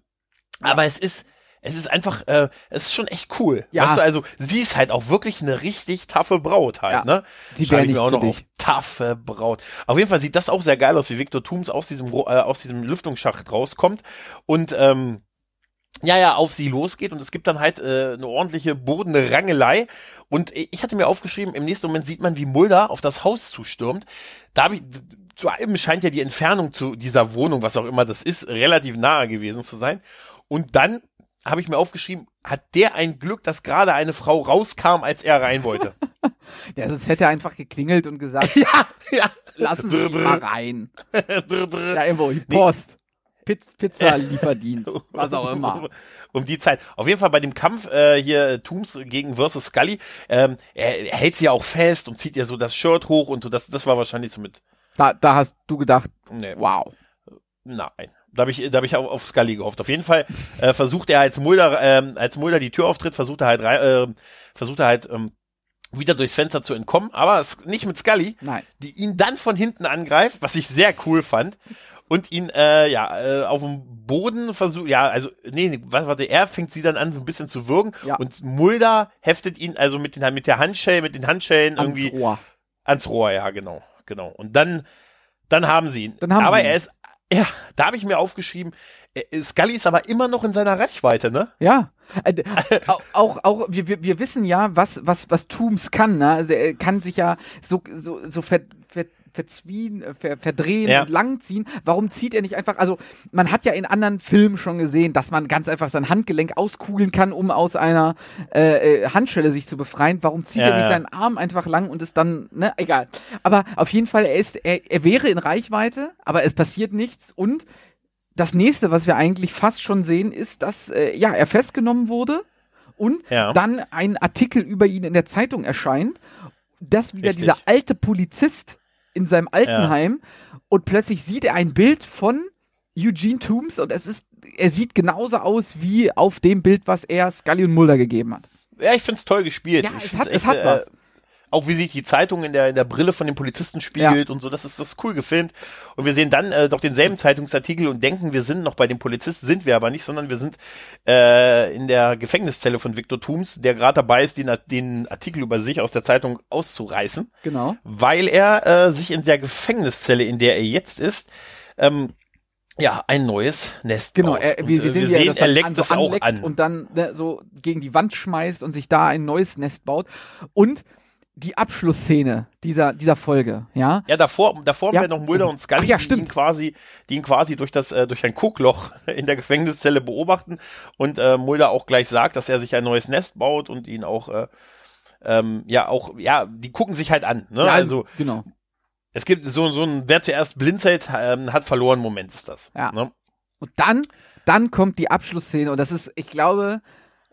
ja. aber es ist, es ist einfach, äh, es ist schon echt cool. Ja. Weißt du, also sie ist halt auch wirklich eine richtig taffe Braut halt, ja. ne? Die wäre nicht auch noch auf taffe Braut. Auf jeden Fall sieht das auch sehr geil aus, wie Victor Tooms aus diesem, äh, aus diesem Lüftungsschacht rauskommt und, ähm, ja, ja, auf sie losgeht und es gibt dann halt äh, eine ordentliche bodene Rangelei und ich hatte mir aufgeschrieben, im nächsten Moment sieht man, wie Mulder auf das Haus zustürmt. Da habe ich, zu einem scheint ja die Entfernung zu dieser Wohnung, was auch immer das ist, relativ nahe gewesen zu sein. Und dann habe ich mir aufgeschrieben, hat der ein Glück, dass gerade eine Frau rauskam, als er rein wollte. ja, sonst hätte er einfach geklingelt und gesagt, ja, ja. lassen Sie mich mal rein. ja, irgendwo, Post. Pizza-Lieferdienst, was auch immer. Um, um, die Zeit. Auf jeden Fall bei dem Kampf äh, hier Tooms gegen versus Scully, ähm, er, er hält sie ja auch fest und zieht ihr so das Shirt hoch und so, das, das war wahrscheinlich so mit. Da, da hast du gedacht, nee. wow. Nein. Da habe ich, da hab ich auch auf Scully gehofft. Auf jeden Fall äh, versucht er als Mulder, ähm, als Mulder die Tür auftritt, versucht er halt rein, äh, versucht er halt ähm, wieder durchs Fenster zu entkommen, aber nicht mit Scully, Nein. die ihn dann von hinten angreift, was ich sehr cool fand und ihn äh, ja äh, auf dem Boden versucht, ja, also nee, warte, er fängt sie dann an so ein bisschen zu würgen ja. und Mulder heftet ihn also mit den mit der Handschelle, mit den Handschellen ans irgendwie Rohr. ans Rohr, ja, genau, genau. Und dann dann haben sie ihn. Dann haben aber sie ihn. er ist ja, da habe ich mir aufgeschrieben, äh, Scully ist aber immer noch in seiner Reichweite, ne? Ja. Äh, auch, auch, wir, wir, wir wissen ja, was, was, was Tooms kann, ne? Also er kann sich ja so, so, so ver, ver, verzwiehen, äh, ver, verdrehen ja. und langziehen. Warum zieht er nicht einfach, also man hat ja in anderen Filmen schon gesehen, dass man ganz einfach sein Handgelenk auskugeln kann, um aus einer äh, Handschelle sich zu befreien. Warum zieht ja, er nicht ja. seinen Arm einfach lang und ist dann, ne, egal. Aber auf jeden Fall, er ist, er, er wäre in Reichweite, aber es passiert nichts und das nächste, was wir eigentlich fast schon sehen, ist, dass äh, ja, er festgenommen wurde und ja. dann ein Artikel über ihn in der Zeitung erscheint, dass wieder Richtig. dieser alte Polizist in seinem Altenheim ja. und plötzlich sieht er ein Bild von Eugene Toombs und es ist, er sieht genauso aus wie auf dem Bild, was er Scully und Mulder gegeben hat. Ja, ich find's toll gespielt. Ja, ich es hat, echt, es hat was. Äh, auch wie sich die Zeitung in der, in der Brille von den Polizisten spiegelt ja. und so, das ist, das ist cool gefilmt. Und wir sehen dann äh, doch denselben Zeitungsartikel und denken, wir sind noch bei den Polizisten, sind wir aber nicht, sondern wir sind äh, in der Gefängniszelle von Victor Tooms, der gerade dabei ist, den, den Artikel über sich aus der Zeitung auszureißen. Genau. Weil er äh, sich in der Gefängniszelle, in der er jetzt ist, ähm, ja, ein neues Nest Genau, er, wir, und, wir sehen, er leckt so es auch an. Und dann ne, so gegen die Wand schmeißt und sich da ein neues Nest baut. Und die Abschlussszene dieser, dieser Folge, ja? Ja, davor, davor ja. haben wir noch Mulder und Scully, ja, die ihn quasi, die ihn quasi durch das, äh, durch ein Guckloch in der Gefängniszelle beobachten und äh, Mulder auch gleich sagt, dass er sich ein neues Nest baut und ihn auch, äh, ähm, ja auch, ja, die gucken sich halt an. Ne? Ja, also genau. Es gibt so, so ein, wer zuerst blinzelt, ähm, hat verloren, Moment ist das. Ja. Ne? Und dann, dann kommt die Abschlussszene und das ist, ich glaube,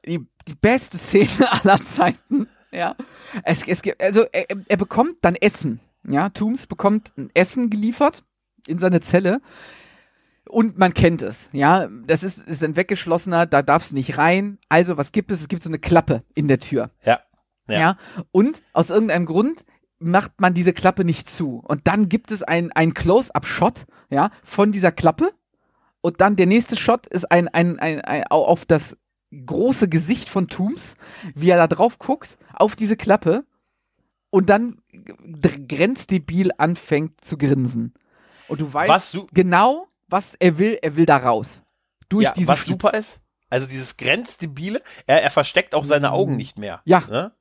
die, die beste Szene aller Zeiten. Ja. Es, es gibt, also er, er bekommt dann Essen. Ja, Tooms bekommt ein Essen geliefert in seine Zelle. Und man kennt es, ja. Das ist, ist ein weggeschlossener, da darf's nicht rein. Also, was gibt es? Es gibt so eine Klappe in der Tür. Ja. Ja. ja. Und aus irgendeinem Grund macht man diese Klappe nicht zu. Und dann gibt es ein, ein Close-Up-Shot, ja, von dieser Klappe. Und dann der nächste Shot ist ein, ein, ein, ein, auf das große Gesicht von Tooms, wie er da drauf guckt, auf diese Klappe. Und dann grenzdebil anfängt zu grinsen. Und du weißt was genau, was er will. Er will da raus. Durch ja, diesen was Schlitz. super ist, also dieses Grenzdebile, er, er versteckt auch seine Augen nicht mehr. Ja. Ne?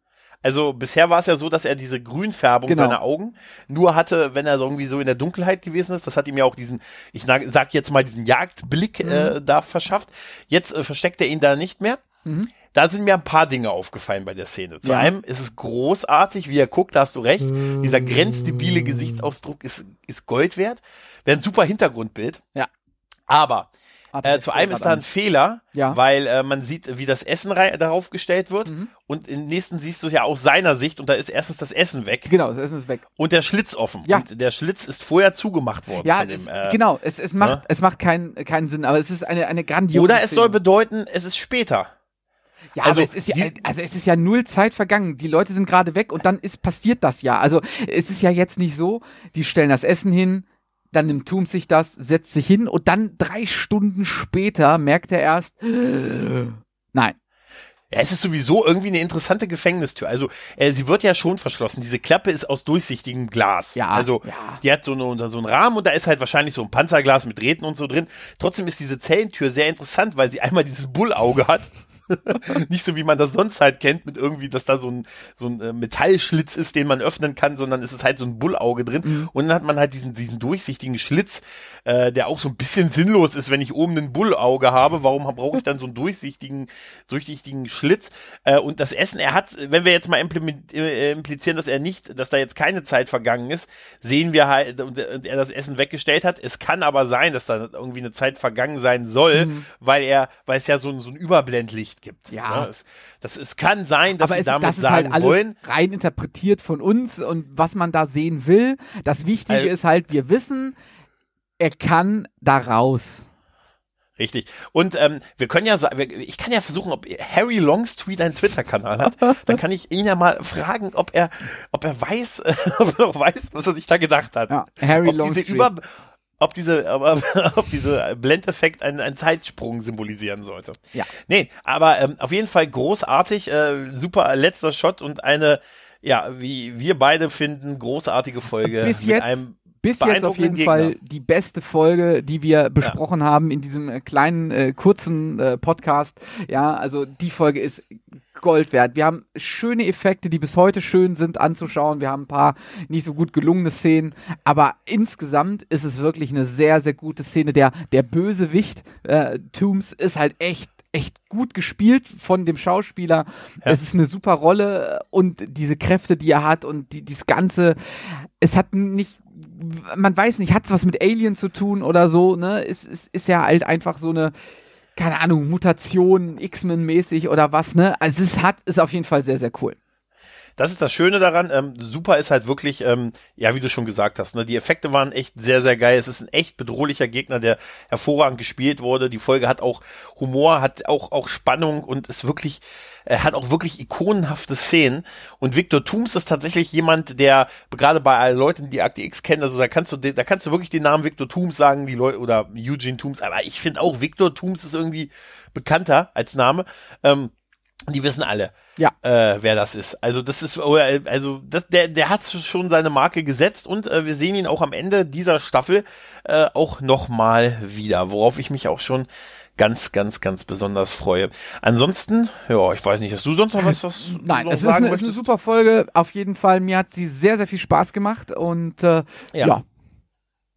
Also bisher war es ja so, dass er diese Grünfärbung genau. seiner Augen nur hatte, wenn er so irgendwie so in der Dunkelheit gewesen ist. Das hat ihm ja auch diesen, ich sag jetzt mal, diesen Jagdblick mhm. äh, da verschafft. Jetzt äh, versteckt er ihn da nicht mehr. Mhm. Da sind mir ein paar Dinge aufgefallen bei der Szene. Zu ja. einem ist es großartig, wie er guckt, da hast du recht. Mhm. Dieser grenzdebile Gesichtsausdruck ist, ist Gold wert. Wäre ein super Hintergrundbild. Ja. Aber äh, zu einem ist da ein Fehler, ja. weil äh, man sieht, wie das Essen darauf gestellt wird. Mhm. Und im nächsten siehst du es ja aus seiner Sicht und da ist erstens das Essen weg. Genau, das Essen ist weg. Und der Schlitz offen. Ja. Und der Schlitz ist vorher zugemacht worden. Ja, dem, äh, genau. Es, es macht, ne? es macht keinen, keinen Sinn, aber es ist eine, eine grandiose. Oder es Szene. soll bedeuten, es ist später. Ja, also, es ist ja, also es ist ja null Zeit vergangen. Die Leute sind gerade weg und dann ist passiert das ja. Also es ist ja jetzt nicht so, die stellen das Essen hin, dann nimmt Toom sich das, setzt sich hin und dann drei Stunden später merkt er erst, nein. Ja, es ist sowieso irgendwie eine interessante Gefängnistür. Also, äh, sie wird ja schon verschlossen. Diese Klappe ist aus durchsichtigem Glas. Ja. Also, ja. die hat so, eine, so einen Rahmen und da ist halt wahrscheinlich so ein Panzerglas mit Drähten und so drin. Trotzdem ist diese Zellentür sehr interessant, weil sie einmal dieses Bullauge hat nicht so wie man das sonst halt kennt, mit irgendwie, dass da so ein, so ein äh, Metallschlitz ist, den man öffnen kann, sondern es ist halt so ein Bullauge drin. Mhm. Und dann hat man halt diesen, diesen durchsichtigen Schlitz, äh, der auch so ein bisschen sinnlos ist, wenn ich oben ein Bullauge habe. Warum brauche ich dann so einen durchsichtigen, durchsichtigen Schlitz? Äh, und das Essen, er hat, wenn wir jetzt mal äh, implizieren, dass er nicht, dass da jetzt keine Zeit vergangen ist, sehen wir halt, und, und er das Essen weggestellt hat. Es kann aber sein, dass da irgendwie eine Zeit vergangen sein soll, mhm. weil er, weil es ja so ein, so ein Überblendlicht Licht gibt. Ja. Ne? Es, das, es kann sein, dass Aber sie es, damit das sagen ist halt wollen. rein interpretiert von uns und was man da sehen will. Das Wichtige also, ist halt, wir wissen, er kann da raus. Richtig. Und ähm, wir können ja sagen, ich kann ja versuchen, ob Harry Longstreet einen Twitter-Kanal hat. Dann kann ich ihn ja mal fragen, ob er, ob er weiß, ob er noch weiß, was er sich da gedacht hat. Ja, Harry ob Longstreet. Diese Über, ob diese, ob, ob diese Blendeffekt einen, einen Zeitsprung symbolisieren sollte. Ja. Nee, aber ähm, auf jeden Fall großartig, äh, super letzter Shot und eine, ja, wie wir beide finden, großartige Folge. Bis jetzt, bis jetzt auf jeden Gegner. Fall die beste Folge, die wir besprochen ja. haben in diesem äh, kleinen, äh, kurzen äh, Podcast. Ja, also die Folge ist Gold wert. Wir haben schöne Effekte, die bis heute schön sind anzuschauen. Wir haben ein paar nicht so gut gelungene Szenen, aber insgesamt ist es wirklich eine sehr, sehr gute Szene. Der, der Bösewicht äh, Tooms ist halt echt echt gut gespielt von dem Schauspieler. Ja. Es ist eine super Rolle und diese Kräfte, die er hat und die, dieses Ganze, es hat nicht man weiß nicht, hat es was mit Alien zu tun oder so, ne? Es, es ist ja halt einfach so eine, keine Ahnung, Mutation, X-Men-mäßig oder was, ne? Also es hat, ist auf jeden Fall sehr, sehr cool. Das ist das Schöne daran. Ähm, super ist halt wirklich, ähm, ja, wie du schon gesagt hast, ne, die Effekte waren echt sehr, sehr geil. Es ist ein echt bedrohlicher Gegner, der hervorragend gespielt wurde. Die Folge hat auch Humor, hat auch, auch Spannung und ist wirklich, er hat auch wirklich ikonenhafte Szenen. Und Victor Tooms ist tatsächlich jemand, der gerade bei Leuten, die Akte X kennen, also da kannst du, da kannst du wirklich den Namen Victor Tooms sagen, die Leute, oder Eugene Tooms, aber ich finde auch Victor Tooms ist irgendwie bekannter als Name. Ähm, die wissen alle, ja. äh, wer das ist. Also das ist, also das, der, der hat schon seine Marke gesetzt und äh, wir sehen ihn auch am Ende dieser Staffel äh, auch nochmal wieder, worauf ich mich auch schon ganz, ganz, ganz besonders freue. Ansonsten, ja, ich weiß nicht, hast du sonst noch was, was Nein, es ist eine, ist eine, super Folge. Auf jeden Fall, mir hat sie sehr, sehr viel Spaß gemacht und äh, ja. ja.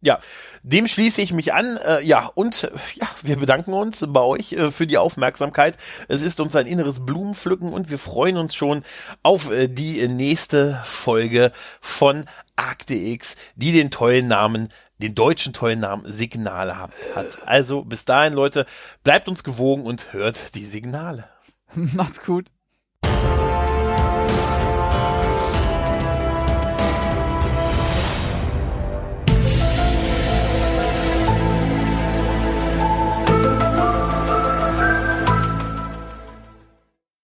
Ja, dem schließe ich mich an. Äh, ja, und ja, wir bedanken uns bei euch äh, für die Aufmerksamkeit. Es ist uns ein inneres Blumenpflücken und wir freuen uns schon auf äh, die nächste Folge von Akte X, die den tollen Namen, den deutschen tollen Namen Signale hat. Also bis dahin, Leute, bleibt uns gewogen und hört die Signale. Macht's gut.